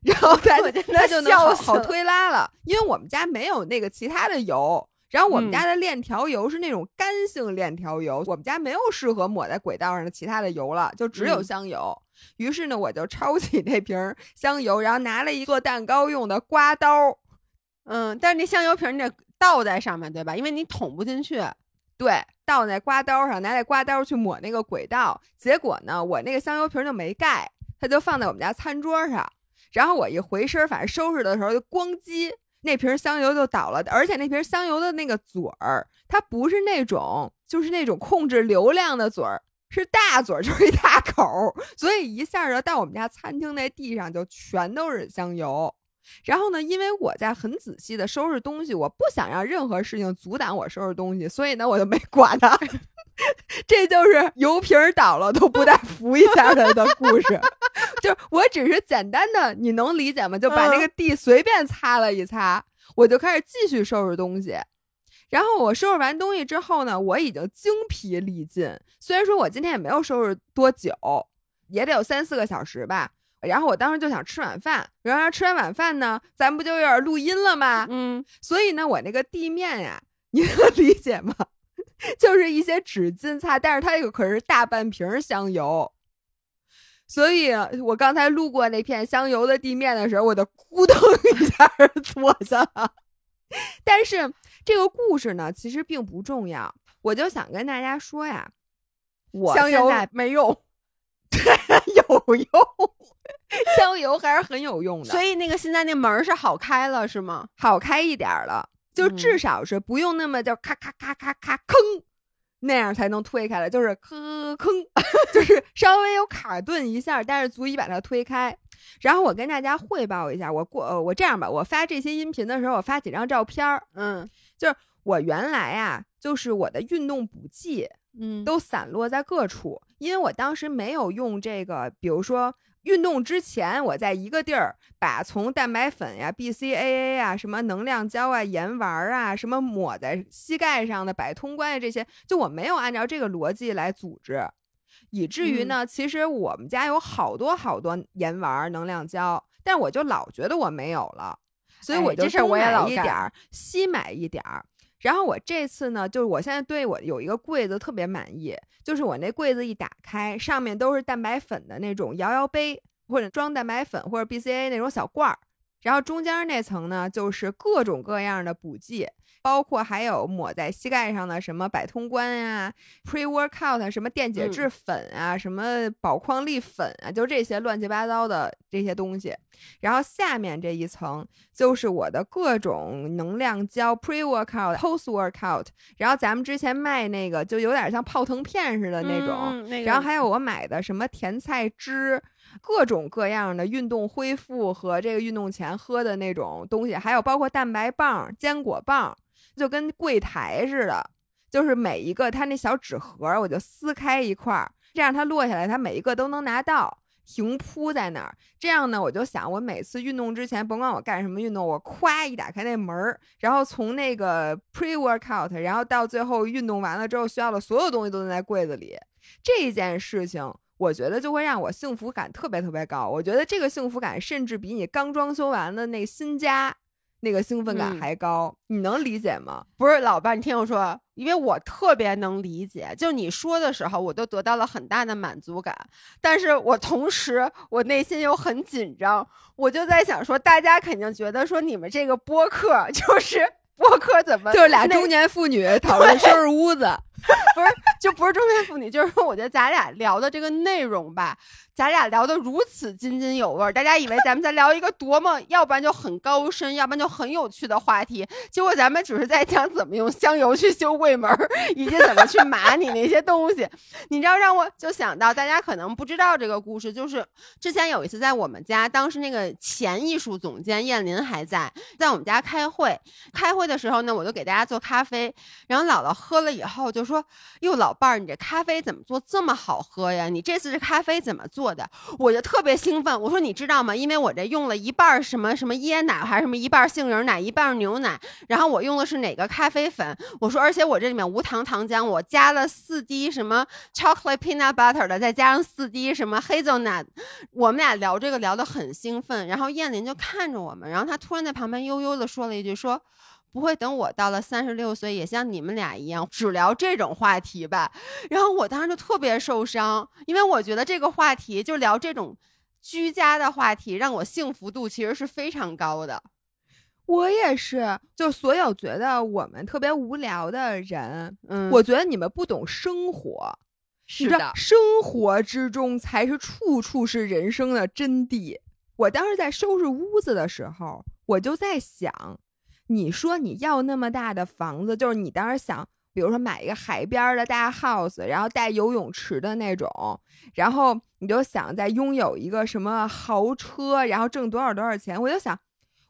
然后 它它就能好好推拉了。因为我们家没有那个其他的油。然后我们家的链条油是那种干性链条油，我们家没有适合抹在轨道上的其他的油了，就只有香油。于是呢，我就抄起那瓶香油，然后拿了一个蛋糕用的刮刀，嗯，但是那香油瓶你得倒在上面对吧？因为你捅不进去。对，倒在刮刀上，拿那刮刀去抹那个轨道。结果呢，我那个香油瓶就没盖，它就放在我们家餐桌上。然后我一回身，反正收拾的时候就咣叽。那瓶香油就倒了，而且那瓶香油的那个嘴儿，它不是那种，就是那种控制流量的嘴儿，是大嘴儿，就是一大口，所以一下就到我们家餐厅那地上就全都是香油。然后呢，因为我在很仔细的收拾东西，我不想让任何事情阻挡我收拾东西，所以呢，我就没管它。这就是油瓶倒了都不带扶一下的的故事，就我只是简单的，你能理解吗？就把那个地随便擦了一擦，我就开始继续收拾东西。然后我收拾完东西之后呢，我已经精疲力尽。虽然说我今天也没有收拾多久，也得有三四个小时吧。然后我当时就想吃晚饭，然后吃完晚饭呢，咱不就有点录音了吗？嗯，所以呢，我那个地面呀，你能理解吗？就是一些纸巾擦，但是它这个可是大半瓶香油。所以我刚才路过那片香油的地面的时候，我就咕咚一下 坐下了。但是这个故事呢，其实并不重要。我就想跟大家说呀，我香油没用，有用，香油还是很有用的，所以那个现在那门是好开了是吗？好开一点儿了，就嗯至少是不用那么就咔咔咔咔咔吭那样才能推开了，就是吭吭，就是稍微有卡顿一下，但是足以把它推开。然后我跟大家汇报一下，我过呃我这样吧，我发这些音频的时候，我发几张照片儿。嗯就是我原来啊，就是我的运动补剂嗯都散落在各处，因为我当时没有用这个，比如说运动之前，我在一个地儿把从蛋白粉呀、BCAA 啊、什么能量胶啊、盐丸啊、什么抹在膝盖上的百通关啊这些，就我没有按照这个逻辑来组织，以至于呢，其实我们家有好多好多盐丸、能量胶，但我就老觉得我没有了，所以哎我就这事我也东买老干一点儿，西买一点儿。然后我这次呢，就是我现在对我有一个柜子特别满意，就是我那柜子一打开，上面都是蛋白粉的那种摇摇杯，或者装蛋白粉或者 BCA 那种小罐儿，然后中间那层呢就是各种各样的补剂，包括还有抹在膝盖上的什么百通关啊、pre workout 什么电解质粉啊、什么宝矿力粉啊，就这些乱七八糟的这些东西。然后下面这一层就是我的各种能量胶 pre workout、post workout，然后咱们之前卖那个就有点像泡腾片似的那种，嗯那。个然后还有我买的什么甜菜汁，各种各样的运动恢复和这个运动前喝的那种东西，还有包括蛋白棒、坚果棒，就跟柜台似的，就是每一个它那小纸盒，我就撕开一块儿，这样它落下来，它每一个都能拿到。平铺在那儿，这样呢，我就想，我每次运动之前，甭管我干什么运动，我咵一打开那门儿，然后从那个 pre workout，然后到最后运动完了之后需要的所有东西都在柜子里，这件事情，我觉得就会让我幸福感特别特别高。我觉得这个幸福感甚至比你刚装修完的那新家那个兴奋感嗯还高。你能理解吗？不是老伴，你听我说，因为我特别能理解，就你说的时候，我都得到了很大的满足感，但是我同时我内心又很紧张，我就在想说，大家肯定觉得说你们这个播客 就是播客怎么就是俩中年妇女 讨论收拾屋子，不是，就不是中年妇女，就是说，我觉得咱俩聊的这个内容吧，咱俩聊的如此津津有味儿，大家以为咱们在聊一个多么，要不然就很高深，要不然就很有趣的话题，结果咱们只是在讲怎么用香油去修柜门，以及怎么去码你那些东西。你知道，让我就想到，大家可能不知道这个故事，就是之前有一次在我们家，当时那个前艺术总监燕林还在，在我们家开会，开会的时候呢，我就给大家做咖啡，然后姥姥喝了以后就：“说哟，老伴儿，你这咖啡怎么做这么好喝呀？你这次这咖啡怎么做的？”我就特别兴奋，我说：“你知道吗？因为我这用了一半什么什么椰奶，还是什么一半杏仁奶，一半牛奶，然后我用的是哪个咖啡粉？我说，而且我这里面无糖糖浆，我加了四滴什么 chocolate peanut butter 的，再加上四滴什么 hazelnut。我们俩聊这个聊得很兴奋，然后燕林就看着我们，然后他突然在旁边悠悠地说了一句说。不会等我到了三十六岁，也像你们俩一样只聊这种话题吧？然后我当时就特别受伤，因为我觉得这个话题就聊这种居家的话题，让我幸福度其实是非常高的。我也是，就所有觉得我们特别无聊的人，嗯，我觉得你们不懂生活。你知道，生活之中才是处处是人生的真谛。我当时在收拾屋子的时候，我就在想，你说你要那么大的房子，就是你当时想，比如说买一个海边的大 house，然后带游泳池的那种，然后你就想再拥有一个什么豪车，然后挣多少多少钱，我就想，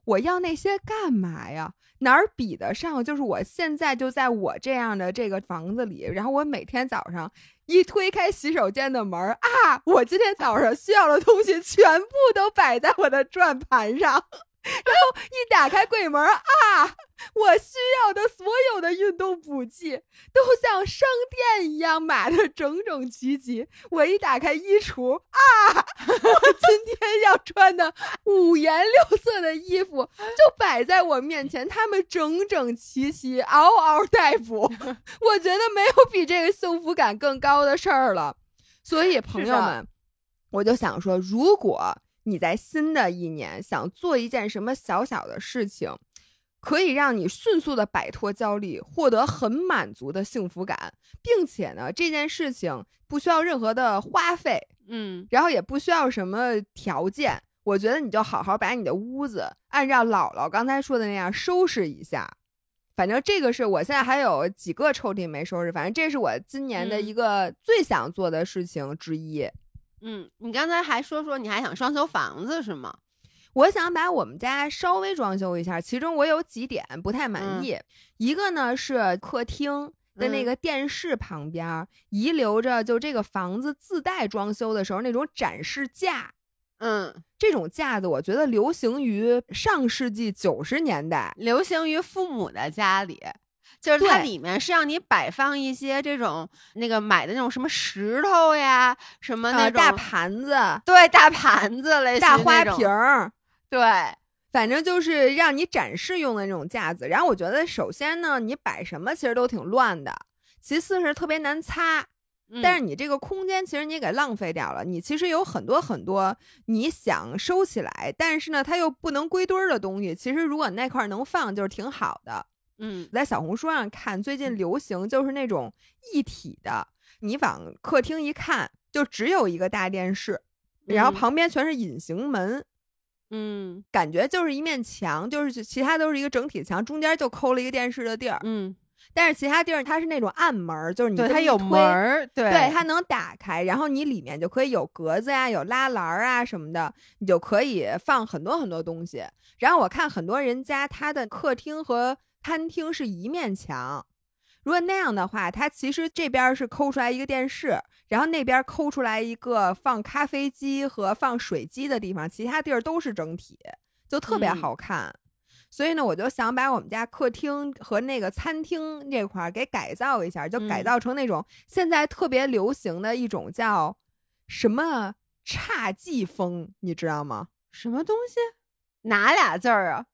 我要那些干嘛呀？哪儿比得上？就是我现在就在我这样的这个房子里，然后我每天早上一推开洗手间的门啊，我今天早上需要的东西全部都摆在我的转盘上。然后一打开柜门啊，我需要的所有的运动补剂都像商店一样买的整整齐齐。我一打开衣橱啊，我今天要穿的五颜六色的衣服就摆在我面前，他们整整齐齐，嗷嗷待哺。我觉得没有比这个幸福感更高的事儿了。所以，朋友们，我就想说，如果你在新的一年想做一件什么小小的事情，可以让你迅速的摆脱焦虑，获得很满足的幸福感，并且呢，这件事情不需要任何的花费，嗯，然后也不需要什么条件。我觉得你就好好把你的屋子按照姥姥刚才说的那样收拾一下。反正这个是我现在还有几个抽屉没收拾，反正这是我今年的一个最想做的事情之一。嗯，你刚才还说说你还想装修房子是吗？我想把我们家稍微装修一下，其中我有几点不太满意。一个呢是客厅的那个电视旁边遗留着就这个房子自带装修的时候那种展示架。嗯，这种架子我觉得流行于上世纪九十年代，流行于父母的家里，就是它里面是让你摆放一些这种那个买的那种什么石头呀，什么那种大盘子，对，大盘子类似大花瓶儿，对，反正就是让你展示用的那种架子。然后我觉得，首先呢，你摆什么其实都挺乱的，其次是特别难擦。但是你这个空间其实你给浪费掉了，你其实有很多很多你想收起来，但是呢它又不能归堆儿的东西，其实如果那块能放就是挺好的。嗯，在小红书上看，最近流行就是那种一体的，你往客厅一看，就只有一个大电视，然后旁边全是隐形门，嗯，感觉就是一面墙，就是其他都是一个整体墙，中间就抠了一个电视的地儿，嗯。但是其他地儿它是那种暗门，就是你它有门儿，对对，它能打开，然后你里面就可以有格子呀、有拉篮啊什么的，你就可以放很多很多东西。然后我看很多人家他的客厅和餐厅是一面墙，如果那样的话，它其实这边是抠出来一个电视，然后那边抠出来一个放咖啡机和放水机的地方，其他地儿都是整体，就特别好看。所以呢，我就想把我们家客厅和那个餐厅这块儿给改造一下，就改造成那种现在特别流行的一种叫什么侘寂风，你知道吗？什么东西？哪俩字儿啊？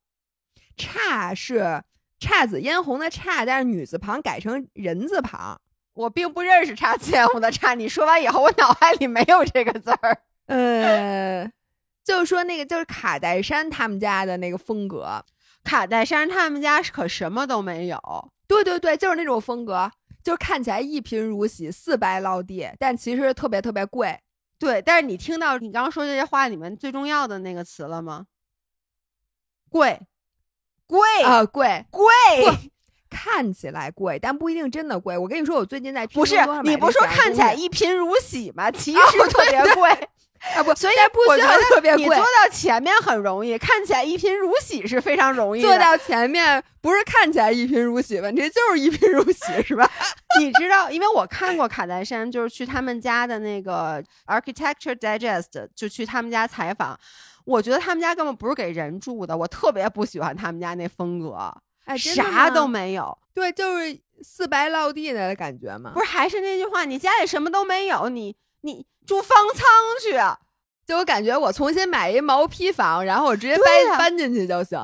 侘是姹紫嫣红的姹，但是女字旁改成人字旁。我并不认识姹紫嫣红的姹，你说完以后，我脑海里没有这个字儿。呃，就是说那个就是卡戴珊他们家的那个风格。卡戴珊他们家可什么都没有，对对对，就是那种风格，就是看起来一贫如洗、四白落地，但其实特别特别贵。对，但是你听到你刚刚说这些话里面最重要的那个词了吗？贵，贵啊，贵贵，看起来贵，但不一定真的贵。我跟你说，我最近在不是你不说看起来一贫如洗吗？其实特别贵。啊不，所以不需要特别贵。你坐到前面很容易，看起来一贫如洗是非常容易。坐到前面不是看起来一贫如洗问题，就是一贫如洗，是吧？你知道，因为我看过卡戴珊，就是去他们家的那个 Architecture Digest，就去他们家采访。我觉得他们家根本不是给人住的，我特别不喜欢他们家那风格，哎，啥都没有。对，就是四白落地的感觉嘛。不是，还是那句话，你家里什么都没有，你你。住方舱去，就我感觉我重新买一毛坯房，然后我直接搬搬进去就行。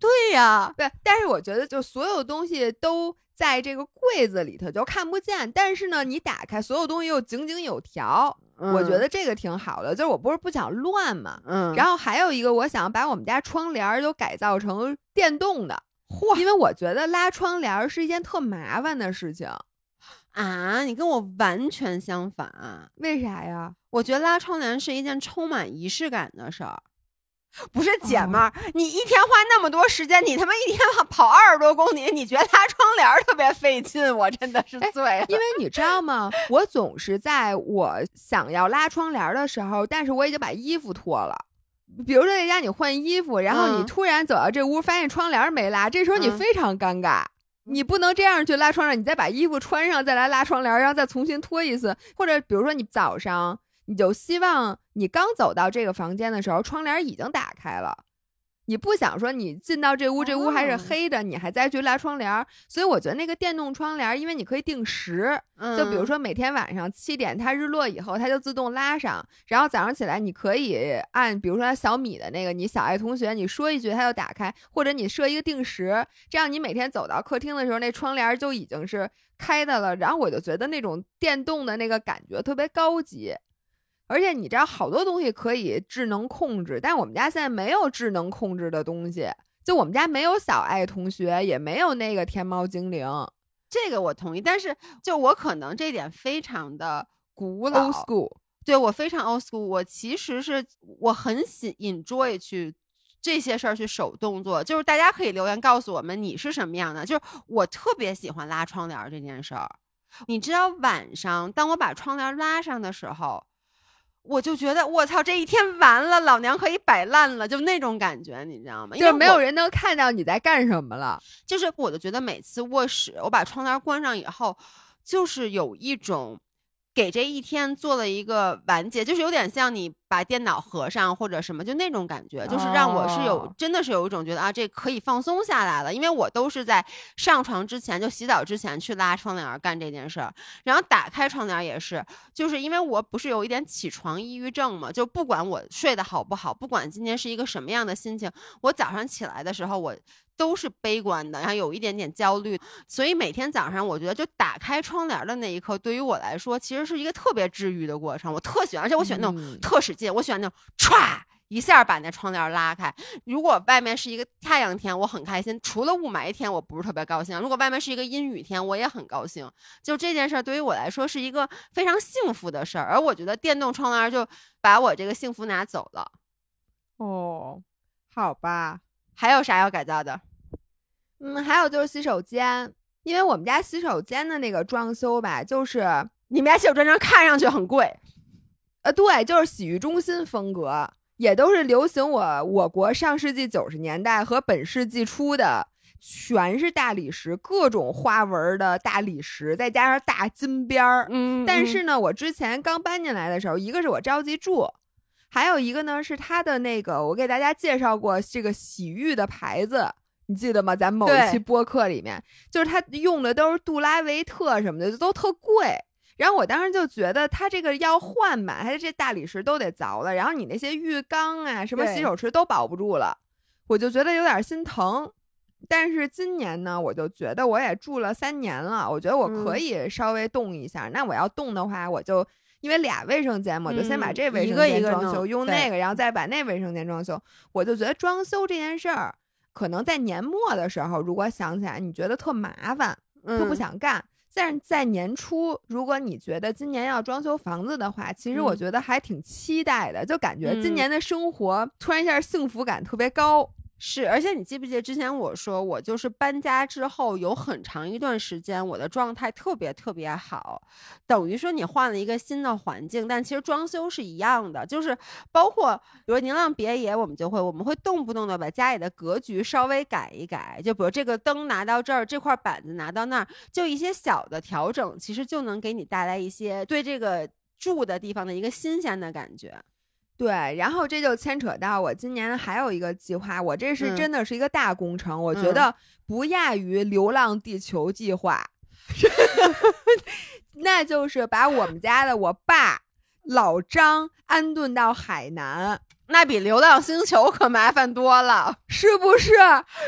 对呀，对。但是我觉得，就所有东西都在这个柜子里头，就看不见。但是呢，你打开所有东西又井井有条，我觉得这个挺好的。就是我不是不想乱嘛，嗯。然后还有一个，我想把我们家窗帘都改造成电动的，嚯！因为我觉得拉窗帘是一件特麻烦的事情。啊，你跟我完全相反，为啥呀？我觉得拉窗帘是一件充满仪式感的事儿。不是姐们儿，你一天花那么多时间，你他妈一天跑二十多公里，你觉得拉窗帘特别费劲？我真的是醉了。因为你知道吗？我总是在我想要拉窗帘的时候，但是我已经把衣服脱了。比如说在家你换衣服，然后你突然走到这屋，发现窗帘没拉，这时候你非常尴尬。你不能这样去拉窗帘，你再把衣服穿上，再来拉窗帘，然后再重新脱一次。或者比如说你早上，你就希望你刚走到这个房间的时候，窗帘已经打开了，你不想说你进到这屋，这屋还是哦黑的，你还再去拉窗帘儿。所以我觉得那个电动窗帘儿，因为你可以定时，就比如嗯说每天晚上七点它日落以后，它就自动拉上，然后早上起来你可以按，比如说小米的那个，你小爱同学你说一句它就打开，或者你设一个定时，这样你每天走到客厅的时候，那窗帘儿就已经是开的了。然后我就觉得那种电动的那个感觉特别高级。而且你知道，好多东西可以智能控制，但我们家现在没有智能控制的东西。就我们家没有小爱同学，也没有那个天猫精灵这个我同意，但是就我可能这点非常的古老，old school。对我非常 old school，我其实是我很喜 enjoy 去这些事儿去手动做，就是大家可以留言告诉我们你是什么样的，就是我特别喜欢拉窗帘儿这件事儿。你知道晚上当我把窗帘拉上的时候，我就觉得我操，这一天完了，老娘可以摆烂了，就那种感觉，你知道吗？因为我就是没有人能看到你在干什么了。就是我就觉得每次卧室我把窗帘关上以后，就是有一种给这一天做了一个完结，就是有点像你把电脑合上或者什么，就那种感觉，就是让我是有、哦。真的是有一种觉得啊，这可以放松下来了，因为我都是在上床之前就洗澡之前去拉窗帘儿干这件事儿，然后打开窗帘儿也是，就是因为我不是有一点起床抑郁症嘛，就不管我睡得好不好，不管今天是一个什么样的心情，我早上起来的时候我。都是悲观的，然后有一点点焦虑，所以每天早上我觉得就打开窗帘的那一刻，对于我来说其实是一个特别治愈的过程。我特喜欢，而且我喜欢那种嗯特使劲，我喜欢那种歘一下把那窗帘拉开。如果外面是一个太阳天，我很开心；除了雾霾天，我不是特别高兴。如果外面是一个阴雨天，我也很高兴。就这件事儿对于我来说是一个非常幸福的事儿，而我觉得电动窗帘就把我这个幸福拿走了。哦，好吧。还有啥要改造的？嗯，还有就是洗手间，因为我们家洗手间的那个装修吧，就是你们家洗手间看上去很贵，呃，对，就是洗浴中心风格，也都是流行我我国上世纪九十年代和本世纪初的，全是大理石，各种花纹儿的大理石，再加上大金边儿。嗯但是呢，我之前刚搬进来的时候，一个是我着急住，还有一个呢是它的那个，我给大家介绍过这个洗浴的牌子，你记得吗？咱某一期播客里面，就是他用的都是杜拉维特什么的，就都特贵。然后我当时就觉得他这个要换吧，他这大理石都得凿了，然后你那些浴缸啊、什么洗手池都保不住了，我就觉得有点心疼。但是今年呢，我就觉得我也住了三年了，我觉得我可嗯以稍微动一下。那我要动的话，我就因为俩卫生间嘛，我就先把嗯这卫生一个一个间装修，用那个，然后再把那卫生间装修。我就觉得装修这件事儿，可能在年末的时候，如果想起来你觉得特麻烦，特不嗯想干。但是在年初，如果你觉得今年要装修房子的话，其实我嗯觉得还挺期待的，就感觉今嗯年的生活突然一下幸福感特别高。是，而且你记不记得之前我说，我就是搬家之后有很长一段时间，我的状态特别特别好，等于说你换了一个新的环境，但其实装修是一样的，就是包括比如宁浪别野，我们就会我们会动不动的把家里的格局稍微改一改，就比如这个灯拿到这儿，这块板子拿到那儿，就一些小的调整，其实就能给你带来一些对这个住的地方的一个新鲜的感觉。对，然后这就牵扯到我今年还有一个计划，我这是嗯真的是一个大工程，我觉嗯得不亚于《流浪地球》计划，那就是把我们家的我爸老张安顿到海南。那比《流浪星球》可麻烦多了。是不是？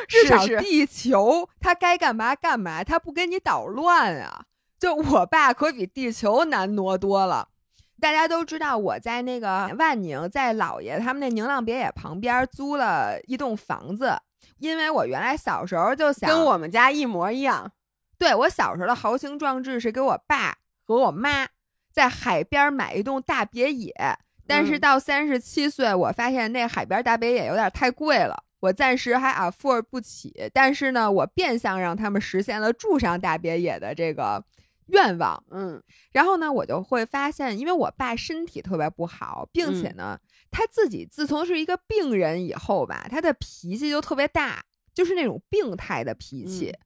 至少地球它该干嘛干嘛，它不跟你捣乱啊。就我爸可比地球难挪多了。大家都知道，我在那个万宁，在姥爷他们那宁浪别野旁边租了一栋房子，因为我原来小时候就想，跟我们家一模一样。对我小时候的豪情壮志是给我爸和我妈在海边买一栋大别野，但是嗯到三十七岁，我发现那海边大别野有点太贵了，我暂时还 afford 不起。但是呢，我变相让他们实现了住上大别野的这个愿望。嗯然后呢，我就会发现，因为我爸身体特别不好，并且呢，他自己自从是一个病人以后吧，他的脾气就特别大，就是那种病态的脾气，嗯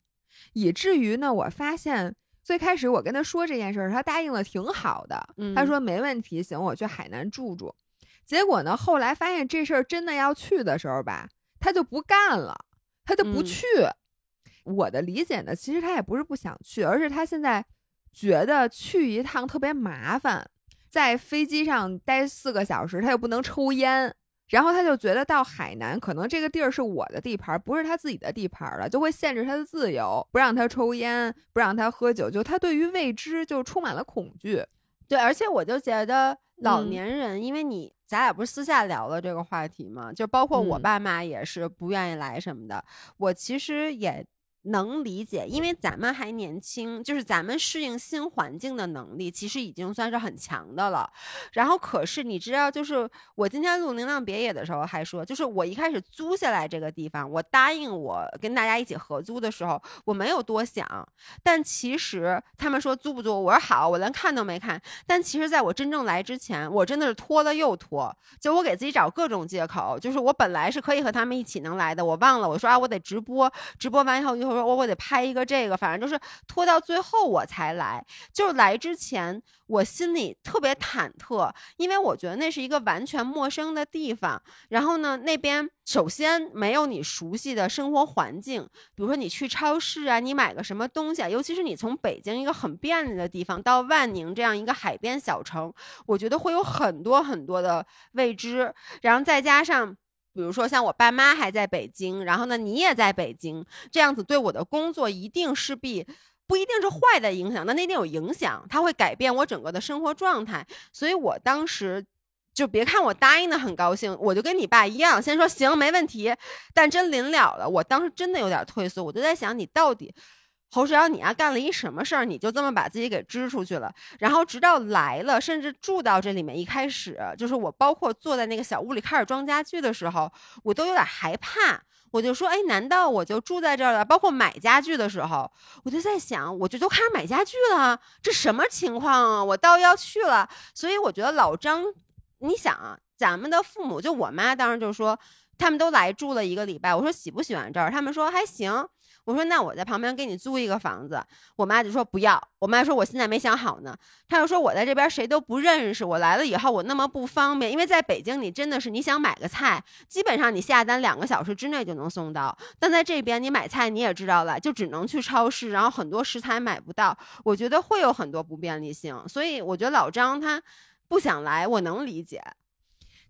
以至于呢，我发现最开始我跟他说这件事儿，他答应的挺好的，他嗯说没问题，行，我去海南住住。结果呢，后来发现这事儿真的要去的时候吧，他就不干了，他就不嗯去。我的理解呢，其实他也不是不想去，而是他现在觉得去一趟特别麻烦，在飞机上待四个小时，他又不能抽烟。然后他就觉得到海南，可能这个地儿是我的地盘，不是他自己的地盘了，就会限制他的自由，不让他抽烟，不让他喝酒，就他对于未知就充满了恐惧。对，而且我就觉得老嗯年人，因为你咱俩不是私下聊了这个话题嘛，就包括我嗯爸妈也是不愿意来什么的，我其实也。能理解，因为咱们还年轻，就是咱们适应新环境的能力，其实已经算是很强的了。然后，可是你知道，就是我今天录《能量别野》的时候还说，就是我一开始租下来这个地方，我答应我跟大家一起合租的时候，我没有多想，但其实他们说租不租，我说好，我连看都没看。但其实在我真正来之前，我真的是拖了又拖，就我给自己找各种借口，就是我本来是可以和他们一起能来的，我忘了，我说啊，我得直播，直播完以后一会儿说我我得拍一个这个，反正就是拖到最后我才来。就是来之前，我心里特别忐忑，因为我觉得那是一个完全陌生的地方。然后呢，那边首先没有你熟悉的生活环境，比如说你去超市啊，你买个什么东西啊，尤其是你从北京一个很便利的地方到万宁这样一个海边小城，我觉得会有很多很多的未知，然后再加上。比如说，像我爸妈还在北京，然后呢，你也在北京，这样子对我的工作一定势必不一定是坏的影响，但那一定有影响，它会改变我整个的生活状态。所以我当时就别看我答应的很高兴，我就跟你爸一样，先说行没问题，但真临了了，我当时真的有点退缩，我就在想你到底。侯世瑶，你丫、干了一什么事儿？你就这么把自己给支出去了？然后直到来了，甚至住到这里面，一开始就是我，包括坐在那个小屋里开始装家具的时候，我都有点害怕。我就说，哎，难道我就住在这儿了？包括买家具的时候，我就在想，我就都开始买家具了，这什么情况啊？我倒要去了。所以我觉得老张，你想啊，咱们的父母，就我妈当时就说，他们都来住了一个礼拜。我说喜不喜欢这儿？他们说还行。我说那我在旁边给你租一个房子，我妈就说不要。我妈说我现在没想好呢。她就说我在这边谁都不认识，我来了以后我那么不方便，因为在北京你真的是你想买个菜，基本上你下单两个小时之内就能送到，但在这边你买菜你也知道了，就只能去超市，然后很多食材买不到，我觉得会有很多不便利性。所以我觉得老张他不想来，我能理解。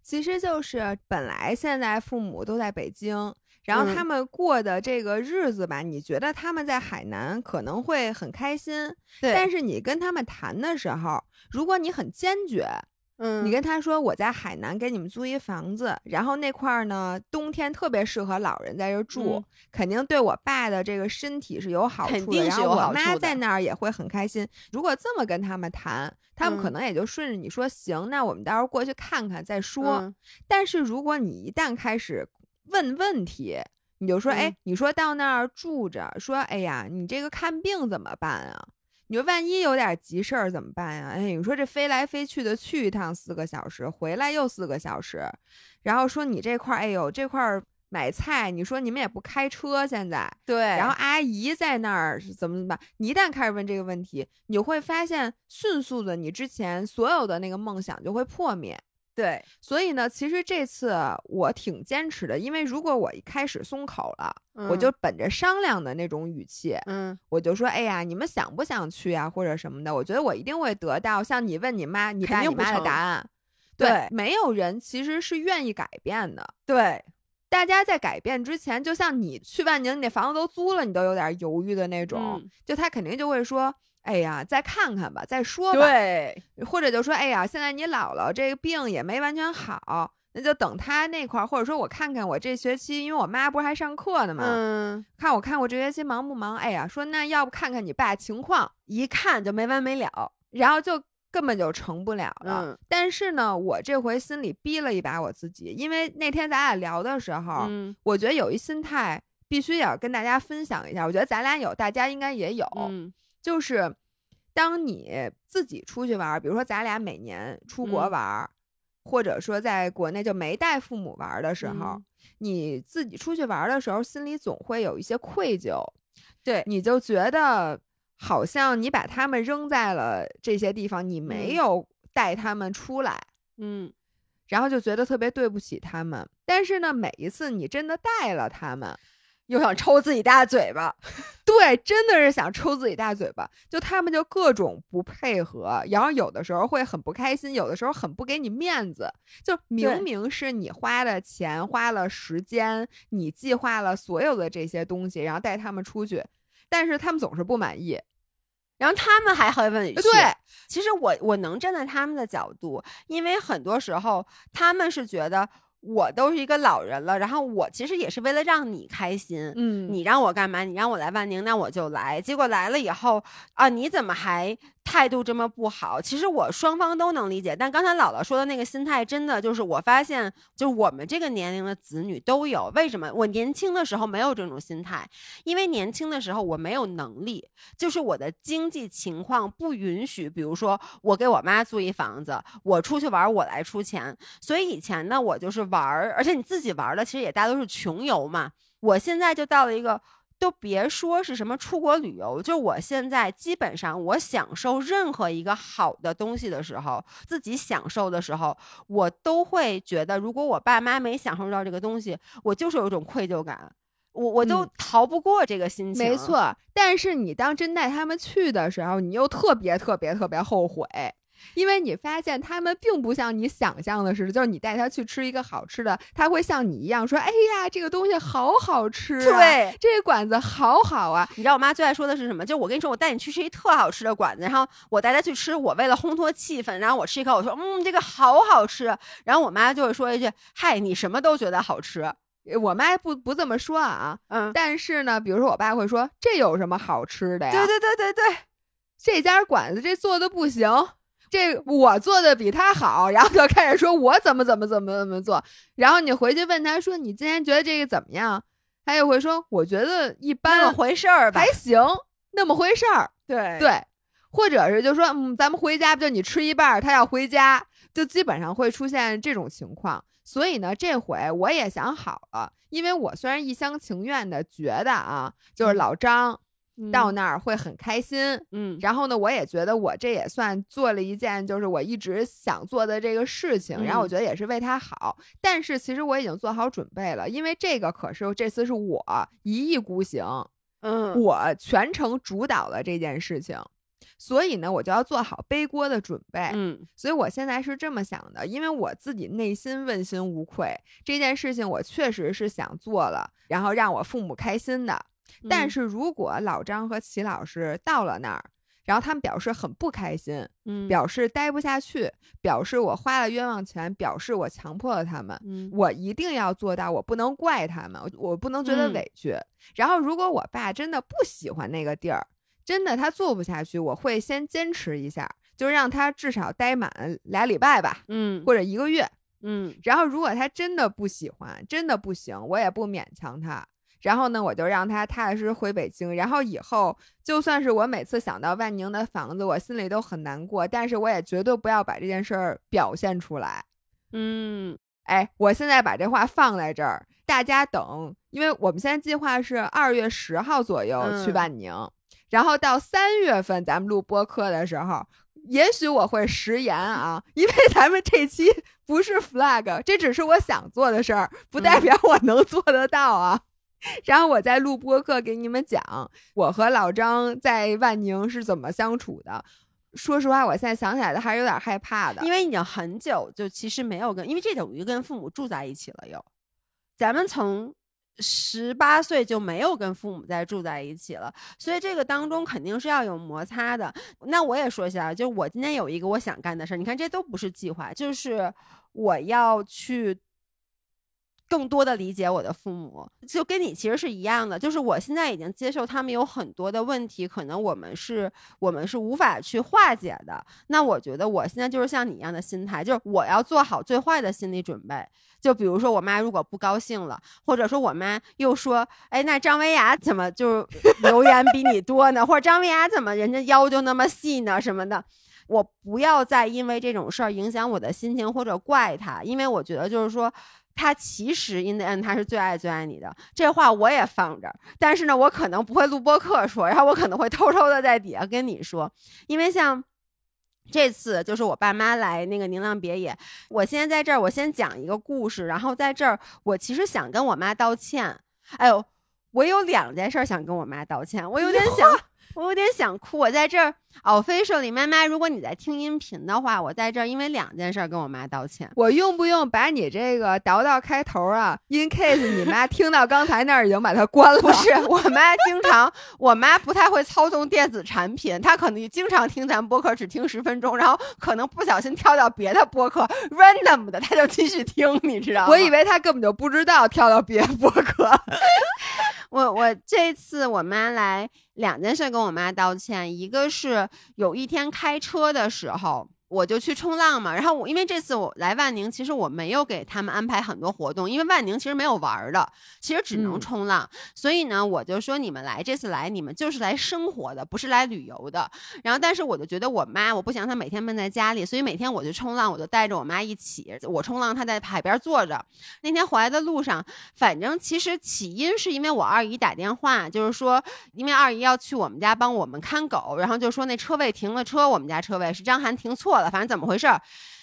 其实就是本来现在父母都在北京，然后嗯。他们过的这个日子吧，你觉得他们在海南可能会很开心，对。但是你跟他们谈的时候，如果你很坚决，嗯。你跟他说我在海南给你们租一房子，然后那块儿呢冬天特别适合老人在这儿住，嗯。肯定对我爸的这个身体是有好处的，肯定是然后我妈在那儿也会很开心。如果这么跟他们谈，他们可嗯。能也就顺着你说行，那我们到时候过去看看再说。嗯。但是如果你一旦开始问问题，你就说，哎嗯，你说到那儿住着，说，哎呀，你这个看病怎么办啊？你说万一有点急事儿怎么办呀？哎，你说这飞来飞去的去一趟四个小时，回来又四个小时，然后说你这块儿，哎呦，这块儿买菜，你说你们也不开车现在，对，然后阿姨在那儿怎么怎么办？你一旦开始问这个问题，你会发现，迅速的你之前所有的那个梦想就会破灭。对，所以呢，其实这次我挺坚持的，因为如果我一开始松口了，我就本着商量的那种语气，嗯我就说，哎呀，你们想不想去啊，或者什么的？我觉得我一定会得到像你问你妈、你肯爸、你妈的答案。对没有人其实是愿意改变的。对大家在改变之前，就像你去万宁，你那房子都租了，你都有点犹豫的那种，嗯就他肯定就会说。哎呀，再看看吧，再说吧。对，或者就说，哎呀，现在你姥姥这个病也没完全好，那就等她那块儿，或者说我看看我这学期，因为我妈不是还上课呢嘛，嗯，看我看我这学期忙不忙？哎呀，说那要不看看你爸情况，一看就没完没了。然后就根本就成不了了。嗯但是呢，我这回心里逼了一把我自己，因为那天咱俩聊的时候，嗯我觉得有一心态必须也要跟大家分享一下。我觉得咱俩有，大家应该也有，嗯就是当你自己出去玩，比如说咱俩每年出国嗯。玩儿，或者说在国内就没带父母玩的时候，嗯。你自己出去玩的时候，心里总会有一些愧疚，对，你就觉得好像你把他们扔在了这些地方，你没嗯。有带他们出来。嗯。然后就觉得特别对不起他们。但是呢，每一次你真的带了他们，又想抽自己大嘴巴，对，真的是想抽自己大嘴巴。就他们就各种不配合，然后有的时候会很不开心，有的时候很不给你面子。就明明是你花了钱、花了时间，你计划了所有的这些东西，然后带他们出去，但是他们总是不满意。然后他们还很委屈。对，其实我我能站在他们的角度，因为很多时候他们是觉得。我都是一个老人了，然后我其实也是为了让你开心，嗯，你让我干嘛？你让我来万宁，那我就来。结果来了以后啊，你怎么还态度这么不好？其实我双方都能理解，但刚才姥姥说的那个心态，真的就是我发现，就是我们这个年龄的子女都有。为什么我年轻的时候没有这种心态？因为年轻的时候我没有能力，就是我的经济情况不允许。比如说，我给我妈租一房子，我出去玩我来出钱。所以以前呢，我就是。玩儿，而且你自己玩的，其实也大多是穷游嘛。我现在就到了一个，都别说是什么出国旅游，就我现在基本上，我享受任何一个好的东西的时候，自己享受的时候，我都会觉得，如果我爸妈没享受到这个东西，我就是有一种愧疚感，我我都逃不过这个心情。没错，但是你当真带他们去的时候，你又特别特别特别后悔。因为你发现他们并不像你想象的似的，就是你带他去吃一个好吃的，他会像你一样说：“哎呀，这个东西好好吃，对，这个馆子好好啊。”你知道我妈最爱说的是什么？就我跟你说，我带你去吃一特好吃的馆子，然后我带他去吃，我为了烘托气氛，然后我吃一口，我说：“嗯，这个好好吃。”然后我妈就会说一句：“嗨，你什么都觉得好吃。”我妈不不这么说啊，嗯，但是呢，比如说我爸会说：“这有什么好吃的呀？”对对对对对，这家馆子这做的不行。这我做的比他好，然后就开始说我怎么怎么怎么怎么做，然后你回去问他说你今天觉得这个怎么样，他就会说我觉得一般，那么回事儿吧，还行，那么回事儿，对对，或者是就说嗯，咱们回家不就你吃一半，他要回家，就基本上会出现这种情况。所以呢，这回我也想好了，因为我虽然一厢情愿的觉得啊，就是老张。到那儿会很开心，嗯，然后呢，我也觉得我这也算做了一件就是我一直想做的这个事情，然后我觉得也是为他好。但是其实我已经做好准备了，因为这个可是这次是我一意孤行，嗯，我全程主导了这件事情，所以呢，我就要做好背锅的准备，嗯，所以我现在是这么想的，因为我自己内心问心无愧，这件事情我确实是想做了，然后让我父母开心的。但是如果老张和齐老师到了那儿，然后他们表示很不开心，嗯，表示待不下去，表示我花了冤枉钱，表示我强迫了他们，嗯，我一定要做到，我不能怪他们，我不能觉得委屈。然后如果我爸真的不喜欢那个地儿，真的他做不下去，我会先坚持一下，就让他至少待满俩礼拜吧，嗯，或者一个月，嗯。然后如果他真的不喜欢，真的不行，我也不勉强他。然后呢，我就让他踏踏实实回北京。然后以后，就算是我每次想到万宁的房子，我心里都很难过，但是我也绝对不要把这件事儿表现出来。嗯，哎，我现在把这话放在这儿，大家等，因为我们现在计划是二月十号左右去万宁，然后到三月份咱们录播客的时候，也许我会食言啊，因为咱们这期不是 flag，这只是我想做的事儿，不代表我能做得到啊。然后我在录播课给你们讲我和老张在万宁是怎么相处的。说实话，我现在想起来的还是有点害怕的，因为已经很久就其实没有跟，因为这等于跟父母住在一起了。又，咱们从十八岁就没有跟父母再住在一起了，所以这个当中肯定是要有摩擦的。那我也说一下，就我今天有一个我想干的事儿，你看这都不是计划，就是我要去。更多的理解我的父母，就跟你其实是一样的，就是我现在已经接受他们有很多的问题，可能我们是我们是无法去化解的。那我觉得我现在就是像你一样的心态，就是我要做好最坏的心理准备。就比如说我妈如果不高兴了，或者说我妈又说，哎，那张维娅怎么就留言比你多呢？或者张维娅怎么人家腰就那么细呢？什么的，我不要再因为这种事儿影响我的心情或者怪他，因为我觉得就是说。他其实 in the end 他是最爱最爱你的，这话我也放着。但是呢，我可能不会录播课说，然后我可能会偷偷的在底下跟你说，因为像这次就是我爸妈来那个宁浪别野，我现在在这儿，我先讲一个故事，然后在这儿，我其实想跟我妈道歉。哎呦，我有两件事想跟我妈道歉，我有点想。我有点想哭，我在这儿，officially，妈妈，如果你在听音频的话，我在这儿，因为两件事跟我妈道歉。我用不用把你这个倒到开头啊？In case 你妈听到刚才那儿已经把它关了。不是，我妈经常，我妈不太会操纵电子产品，她可能经常听咱播客，只听十分钟，然后可能不小心跳到别的播客，random 的，她就继续听，你知道吗？我以为她根本就不知道跳到别的播客。我我这次我妈来两件事跟我妈道歉，一个是有一天开车的时候。我就去冲浪嘛，然后我因为这次我来万宁，其实我没有给他们安排很多活动，因为万宁其实没有玩的，其实只能冲浪，所以呢，我就说你们来这次来，你们就是来生活的，不是来旅游的。然后，但是我就觉得我妈，我不想她每天闷在家里，所以每天我就冲浪，我就带着我妈一起，我冲浪，她在海边坐着。那天回来的路上，反正其实起因是因为我二姨打电话，就是说因为二姨要去我们家帮我们看狗，然后就说那车位停了车，我们家车位是张涵停错。了，反正怎么回事儿，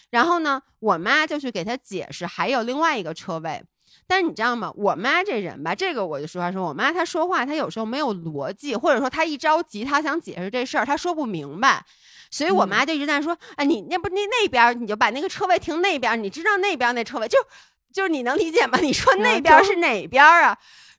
然后呢，我妈就去给他解释，还有另外一个车位。但是你知道吗？我妈这人吧，这个我就实话说，我妈她说话，她有时候没有逻辑，或者说她一着急，她想解释这事儿，她说不明白，所以我妈就一直在说：“哎，你那不那那边，你就把那个车位停那边，你知道那边那车位就就是你能理解吗？你说那边是哪边啊？”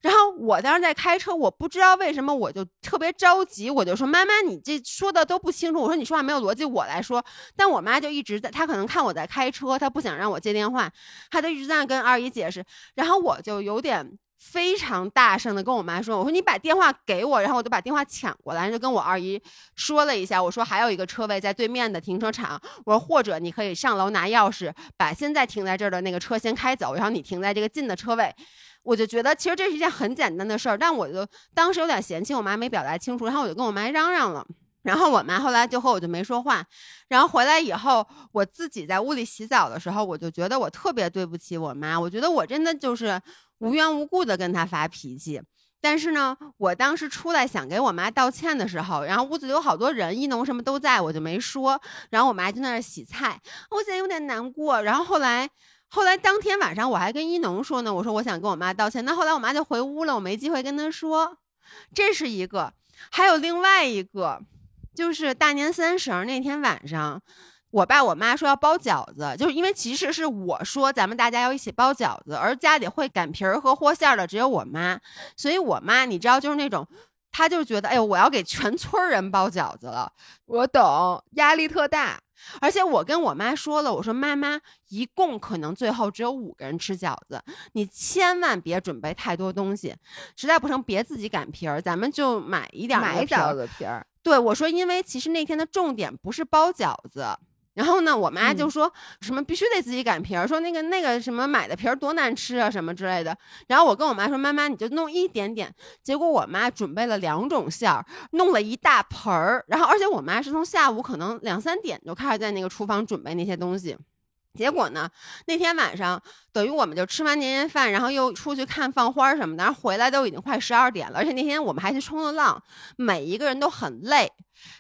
然后我当时在开车，我不知道为什么我就特别着急，我就说妈妈，你这说的都不清楚。我说你说话没有逻辑，我来说。但我妈就一直在，她可能看我在开车，她不想让我接电话，她就一直在跟二姨解释。然后我就有点非常大声的跟我妈说，我说你把电话给我，然后我就把电话抢过来，就跟我二姨说了一下，我说还有一个车位在对面的停车场，我说或者你可以上楼拿钥匙，把现在停在这儿的那个车先开走，然后你停在这个近的车位。我就觉得其实这是一件很简单的事儿，但我就当时有点嫌弃我妈没表达清楚，然后我就跟我妈嚷嚷了，然后我妈后来就和我就没说话，然后回来以后，我自己在屋里洗澡的时候，我就觉得我特别对不起我妈，我觉得我真的就是无缘无故的跟她发脾气，但是呢，我当时出来想给我妈道歉的时候，然后屋子里有好多人，一农什么都在，我就没说，然后我妈就在那洗菜，我现在有点难过，然后后来。后来当天晚上我还跟一农说呢，我说我想跟我妈道歉。那后来我妈就回屋了，我没机会跟她说。这是一个，还有另外一个，就是大年三十那天晚上，我爸我妈说要包饺子，就是因为其实是我说咱们大家要一起包饺子，而家里会擀皮儿和和馅儿的只有我妈，所以我妈你知道就是那种，她就觉得哎呦我要给全村人包饺子了，我懂，压力特大。而且我跟我妈说了，我说妈妈，一共可能最后只有五个人吃饺子，你千万别准备太多东西，实在不成别自己擀皮儿，咱们就买一点买饺子皮儿。对我说，因为其实那天的重点不是包饺子。然后呢，我妈就说什么必须得自己擀皮儿，说那个那个什么买的皮儿多难吃啊，什么之类的。然后我跟我妈说，妈妈你就弄一点点。结果我妈准备了两种馅儿，弄了一大盆儿。然后而且我妈是从下午可能两三点就开始在那个厨房准备那些东西。结果呢，那天晚上等于我们就吃完年夜饭，然后又出去看放花什么的，然后回来都已经快十二点了。而且那天我们还去冲了浪，每一个人都很累。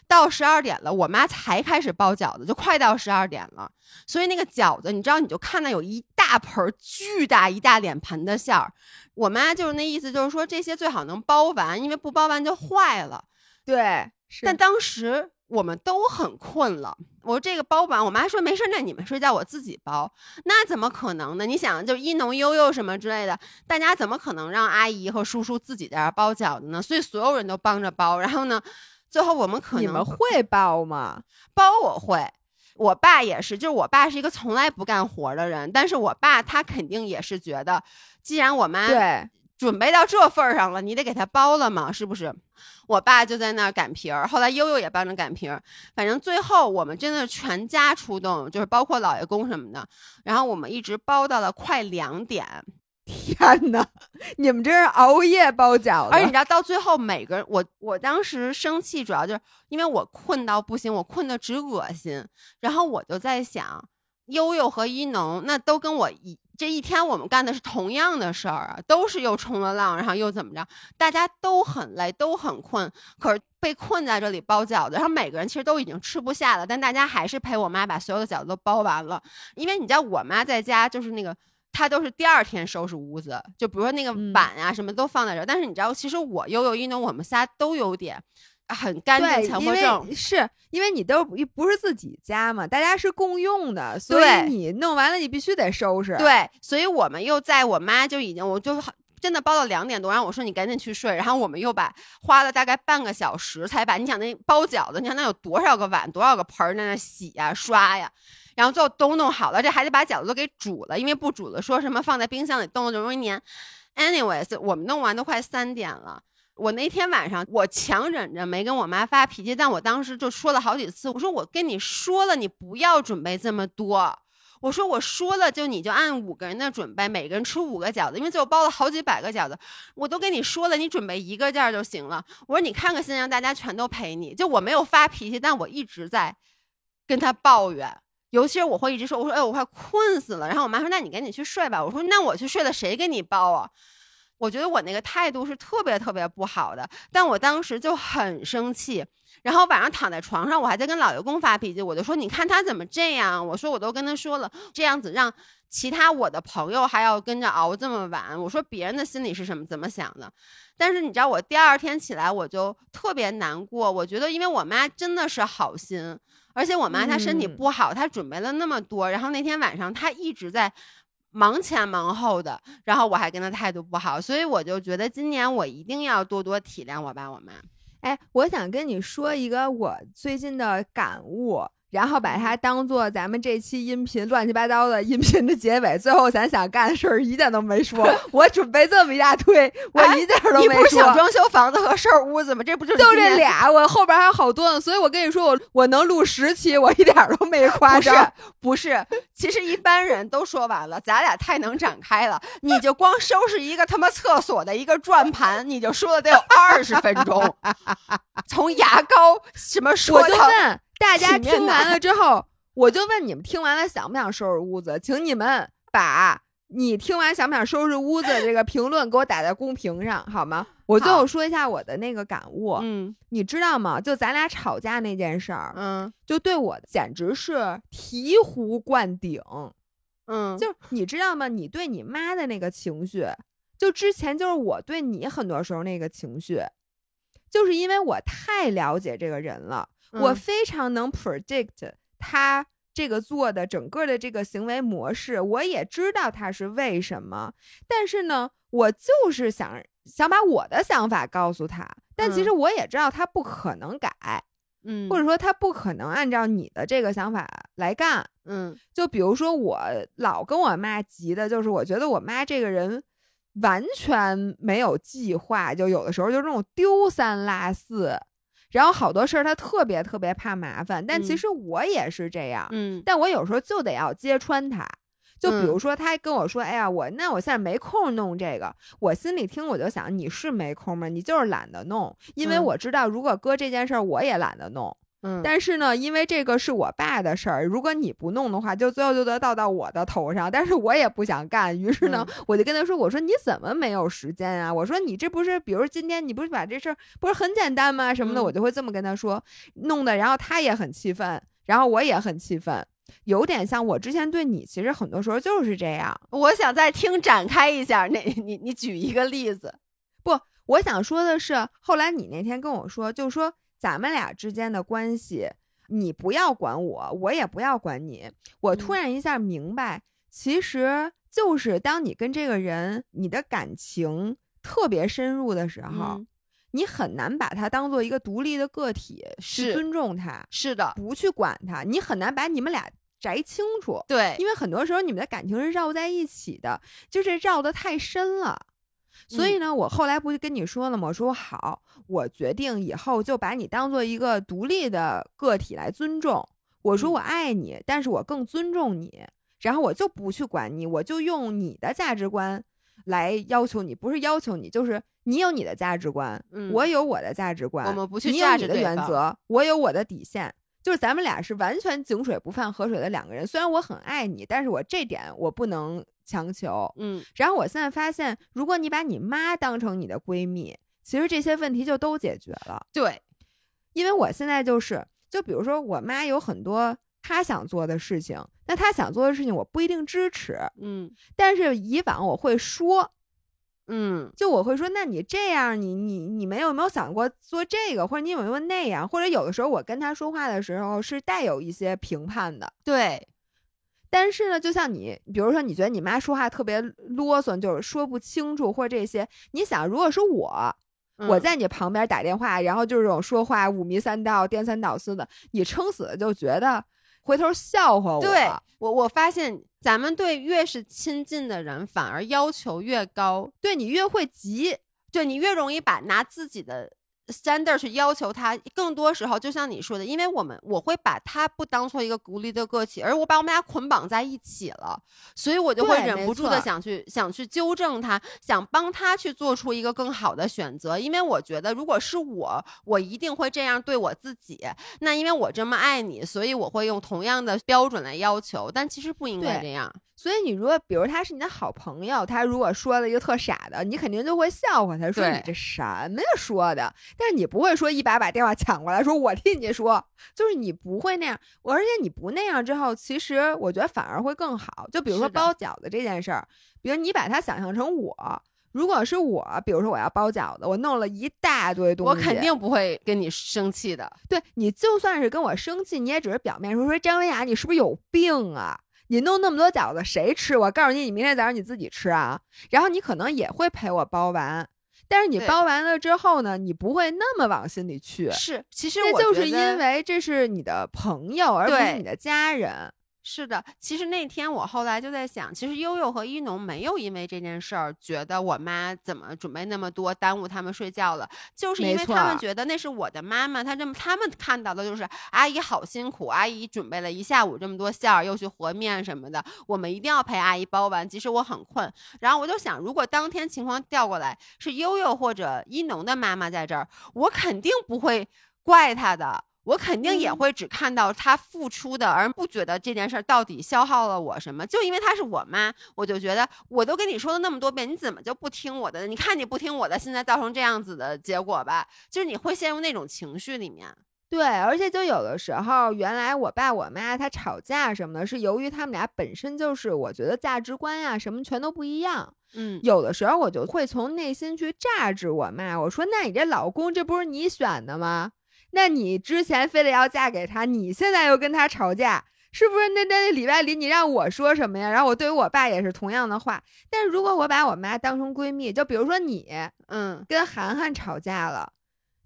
到十二点了，我妈才开始包饺子，就快到十二点了。所以那个饺子，你知道，你就看到有一大盆巨大一大脸盆的馅儿。我妈就是那意思，就是说这些最好能包完，因为不包完就坏了。对，但当时。我们都很困了，我说这个包完，我妈说没事，那你们睡觉我自己包，那怎么可能呢？你想，就一农悠悠什么之类的，大家怎么可能让阿姨和叔叔自己在这包饺子呢？所以所有人都帮着包，然后呢，最后我们可能你们会包吗？包我会，我爸也是，就是我爸是一个从来不干活的人，但是我爸他肯定也是觉得，既然我妈对。准备到这份儿上了，你得给他包了嘛，是不是？我爸就在那儿擀皮儿，后来悠悠也帮着擀皮儿，反正最后我们真的全家出动，就是包括老爷公什么的，然后我们一直包到了快两点。天哪，你们这是熬夜包饺子？而且你知道，到最后每个人，我我当时生气，主要就是因为我困到不行，我困的直恶心，然后我就在想。悠悠和一农那都跟我一这一天我们干的是同样的事儿啊，都是又冲了浪，然后又怎么着，大家都很累，都很困，可是被困在这里包饺子，然后每个人其实都已经吃不下了，但大家还是陪我妈把所有的饺子都包完了，因为你知道我妈在家就是那个。她都是第二天收拾屋子，就比如说那个碗啊什么都放在这儿。但是你知道，其实我悠悠一农我们仨都有点很干净强迫症，是因为你都不是自己家嘛，大家是共用的，所以你弄完了你必须得收拾。对，所以我们又在我妈就已经我就真的包到两点多，然后我说你赶紧去睡，然后我们又把花了大概半个小时才把你想那包饺子，你想那有多少个碗，多少个盆在那洗呀刷呀。然后最后都弄好了，这还得把饺子都给煮了，因为不煮了，说什么放在冰箱里冻了就容易粘。Anyways，我们弄完都快三点了。我那天晚上我强忍着没跟我妈发脾气，但我当时就说了好几次，我说我跟你说了，你不要准备这么多。我说我说了，就你就按五个人的准备，每个人吃五个饺子，因为最后包了好几百个饺子，我都跟你说了，你准备一个件就行了。我说你看个心，让大家全都陪你。就我没有发脾气，但我一直在跟他抱怨。尤其是我会一直说，我说哎，我快困死了。然后我妈说，那你赶紧去睡吧。我说那我去睡了，谁给你包啊？我觉得我那个态度是特别特别不好的，但我当时就很生气。然后晚上躺在床上，我还在跟老爷公发脾气，我就说你看他怎么这样？我说我都跟他说了，这样子让其他我的朋友还要跟着熬这么晚。我说别人的心里是什么怎么想的？但是你知道，我第二天起来我就特别难过。我觉得因为我妈真的是好心。而且我妈她身体不好，她准备了那么多，然后那天晚上她一直在忙前忙后的，然后我还跟他态度不好，所以我就觉得今年我一定要多多体谅我爸我妈。哎，我想跟你说一个我最近的感悟。然后把它当做咱们这期音频乱七八糟的音频的结尾，最后咱想干的事儿一件都没说。我准备这么一大堆，我一件都没说。你不是想装修房子和收拾屋子吗？这不就就这俩？我后边还有好多呢。所以我跟你说，我我能录十期，我一点都没夸张。不是，其实一般人都说完了，咱俩太能展开了。你就光收拾一个他妈厕所的一个转盘，你就说了得有二十分钟，从牙膏什么说到。大家听完了之后，我就问你们：听完了想不想收拾屋子？请你们把你听完想不想收拾屋子这个评论给我打在公屏上，好吗？我最后说一下我的那个感悟。嗯，你知道吗？就咱俩吵架那件事儿，嗯，就对我简直是醍醐灌顶。嗯，就你知道吗？你对你妈的那个情绪，就之前就是我对你很多时候那个情绪，就是因为我太了解这个人了。我非常能 predict 他这个做的整个的这个行为模式，我也知道他是为什么，但是呢，我就是想想把我的想法告诉他，但其实我也知道他不可能改，嗯，或者说他不可能按照你的这个想法来干，嗯，就比如说我老跟我妈急的，就是我觉得我妈这个人完全没有计划，就有的时候就那种丢三落四。然后好多事儿他特别特别怕麻烦，但其实我也是这样，嗯，但我有时候就得要揭穿他，就比如说他跟我说，哎呀，我那我现在没空弄这个，我心里听我就想，你是没空吗？你就是懒得弄，因为我知道如果搁这件事儿，我也懒得弄。嗯，但是呢，因为这个是我爸的事儿，如果你不弄的话，就最后就得倒到我的头上。但是我也不想干，于是呢，我就跟他说：“我说你怎么没有时间啊？我说你这不是，比如今天你不是把这事儿不是很简单吗？什么的，我就会这么跟他说，弄的，然后他也很气愤，然后我也很气愤，有点像我之前对你，其实很多时候就是这样。我想再听展开一下，那你你举一个例子。不，我想说的是，后来你那天跟我说，就说。咱们俩之间的关系，你不要管我，我也不要管你。我突然一下明白，其实就是当你跟这个人，你的感情特别深入的时候，你很难把他当做一个独立的个体去尊重他。是的，不去管他，你很难把你们俩摘清楚。对，因为很多时候你们的感情是绕在一起的，就是绕得太深了。所以呢，我后来不就跟你说了吗？我说好，我决定以后就把你当做一个独立的个体来尊重。我说我爱你，但是我更尊重你。然后我就不去管你，我就用你的价值观来要求你，不是要求你，就是你有你的价值观，我有我的价值观，我们不去你有你的原则，我有我的底线。就是咱们俩是完全井水不犯河水的两个人。虽然我很爱你，但是我这点我不能。强求。嗯，然后我现在发现，如果你把你妈当成你的闺蜜，其实这些问题就都解决了。对，因为我现在就是，就比如说我妈有很多她想做的事情，那她想做的事情我不一定支持，嗯但是以往我会说，嗯就我会说，那你这样，你你你们有没有想过做这个，或者你有没有那样，或者有的时候我跟她说话的时候是带有一些评判的。对，但是呢，就像你，比如说，你觉得你妈说话特别啰嗦，就是说不清楚，或者这些，你想，如果是我，我嗯在你旁边打电话，然后就是这种说话五迷三道、颠三倒四的，你撑死了就觉得回头笑话我。对我我发现咱们对越是亲近的人，反而要求越高，对你越会急，对你越容易把拿自己的 standard 去要求他。更多时候，就像你说的，因为我们我会把他不当做一个独立的个体，而我把我们俩捆绑在一起了，所以我就会忍不住的想去想去纠正他，想帮他去做出一个更好的选择。因为我觉得，如果是我，我一定会这样对我自己。那因为我这么爱你，所以我会用同样的标准来要求，但其实不应该这样。所以你如果比如他是你的好朋友，他如果说了一个特傻的，你肯定就会笑话他，说你这什么呀说的。但是你不会说一把把电话抢过来说我替你说，就是你不会那样。我而且你不那样之后，其实我觉得反而会更好。就比如说包饺子这件事儿，比如你把它想象成我。如果是我，比如说我要包饺子，我弄了一大堆东西，我肯定不会跟你生气的。对你就算是跟我生气，你也只是表面说说张文雅，你是不是有病啊？你弄那么多饺子谁吃？我告诉你，你明天早上你自己吃啊。然后你可能也会陪我包完，但是你包完了之后呢，你不会那么往心里去。是，其实那我就是因为这是你的朋友，而不是你的家人。是的，其实那天我后来就在想，其实悠悠和一农没有因为这件事儿觉得我妈怎么准备那么多，耽误他们睡觉了，就是因为他们觉得那是我的妈妈，他这么他们看到的就是阿姨好辛苦，阿姨准备了一下午这么多馅儿，又去和面什么的，我们一定要陪阿姨包完，即使我很困。然后我就想，如果当天情况调过来是悠悠或者一农的妈妈在这儿，我肯定不会怪她的。我肯定也嗯会只看到他付出的，而不觉得这件事儿到底消耗了我什么。就因为她是我妈，我就觉得我都跟你说了那么多遍，你怎么就不听我的？你看你不听我的，现在造成这样子的结果吧，就是你会陷入那种情绪里面。对，而且就有的时候，原来我爸我妈他吵架什么的，是由于他们俩本身就是我觉得价值观呀、什么全都不一样。嗯，有的时候我就会从内心去榨制我妈，我说：“那你这老公这不是你选的吗？那你之前非得要嫁给他，你现在又跟他吵架，是不是？那那礼拜里你让我说什么呀？然后我对于我爸也是同样的话。但是如果我把我妈当成闺蜜，就比如说你嗯，跟涵涵吵架了。”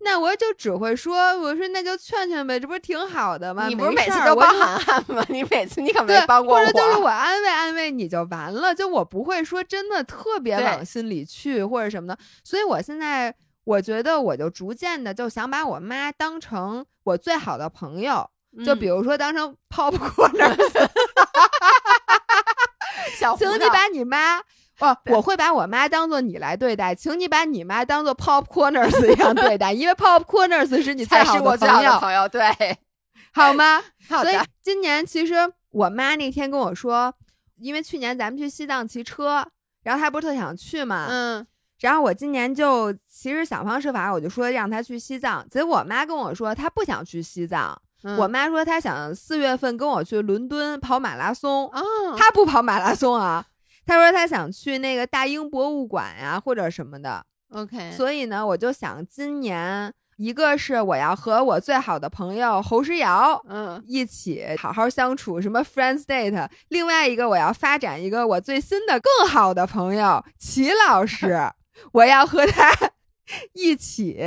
那我就只会说，我说那就劝劝呗，这不是挺好的吗？你不是每次都帮涵涵吗？你每次你可对没，帮过我或者就是我安慰安慰你就完了，就我不会说真的特别往心里去或者什么的。所以我现在我觉得我就逐渐的就想把我妈当成我最好的朋友，就比如如说当成 popcorn，小请你把你妈。哦，我会把我妈当做你来对待，请你把你妈当做 popcorners 一样对待，因为 popcorners 是你最好的朋友，对，好吗？所以，今年其实我妈那天跟我说，因为去年咱们去西藏骑车，然后她不是特想去嘛，嗯然后我今年就其实想方设法，我就说让他去西藏。结果我妈跟我说她不想去西藏，嗯我妈说她想四月份跟我去伦敦跑马拉松，哦，她不跑马拉松啊。她说她想去那个大英博物馆呀、或者什么的，OK，所以呢，我就想今年一个是我要和我最好的朋友侯诗瑶，嗯一起好好相处，什么 friends date。另外一个，我要发展一个我最新的更好的朋友齐老师，我要和他 一起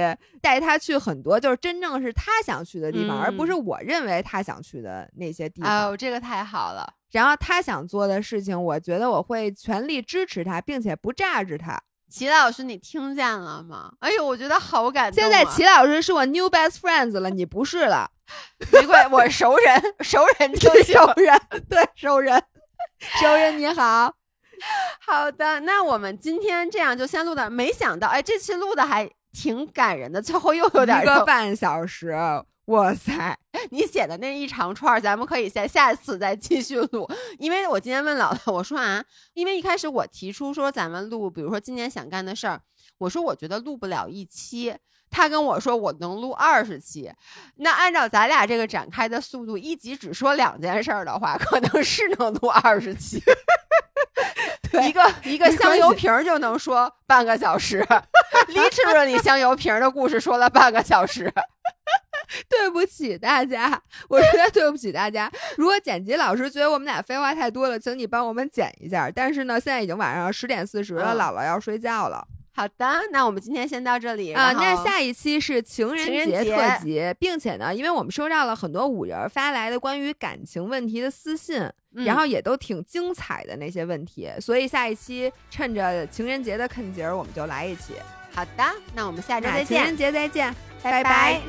带他去很多就是真正是他想去的地方，嗯而不是我认为他想去的那些地方。哦，这个太好了。然后他想做的事情，我觉得我会全力支持他，并且不榨制他。齐老师，你听见了吗？哎呦，我觉得好感动、啊。现在齐老师是我 new best friends 了，你不是了。没关系，我熟人，熟人 就行。熟人，对熟人，熟人你好。好的，那我们今天这样就先录到。没想到，哎，这期录的还挺感人的，最后又有点一个半小时，哇塞！你写的那一长串，咱们可以在下次再继续录。因为我今天问姥姥，我说啊，因为一开始我提出说咱们录，比如说今年想干的事儿，我说我觉得录不了一期。他跟我说我能录二十期，那按照咱俩这个展开的速度，一集只说两件事儿的话，可能是能录二十期。一个一个香油瓶就能说半个小时，literally 香油瓶的故事说了半个小时。对不起大家，我实在对不起大家。如果剪辑老师觉得我们俩废话太多了，请你帮我们剪一下。但是呢，现在已经晚上十点四十了，姥姥要睡觉了。好的，那我们今天先到这里啊。那下一期是情人节特辑，并且呢，因为我们收到了很多五人发来的关于感情问题的私信，然后也都挺精彩的那些问题，所以下一期趁着情人节的肯节儿，我们就来一期。好的，那我们下周再见，情人节再见，拜拜。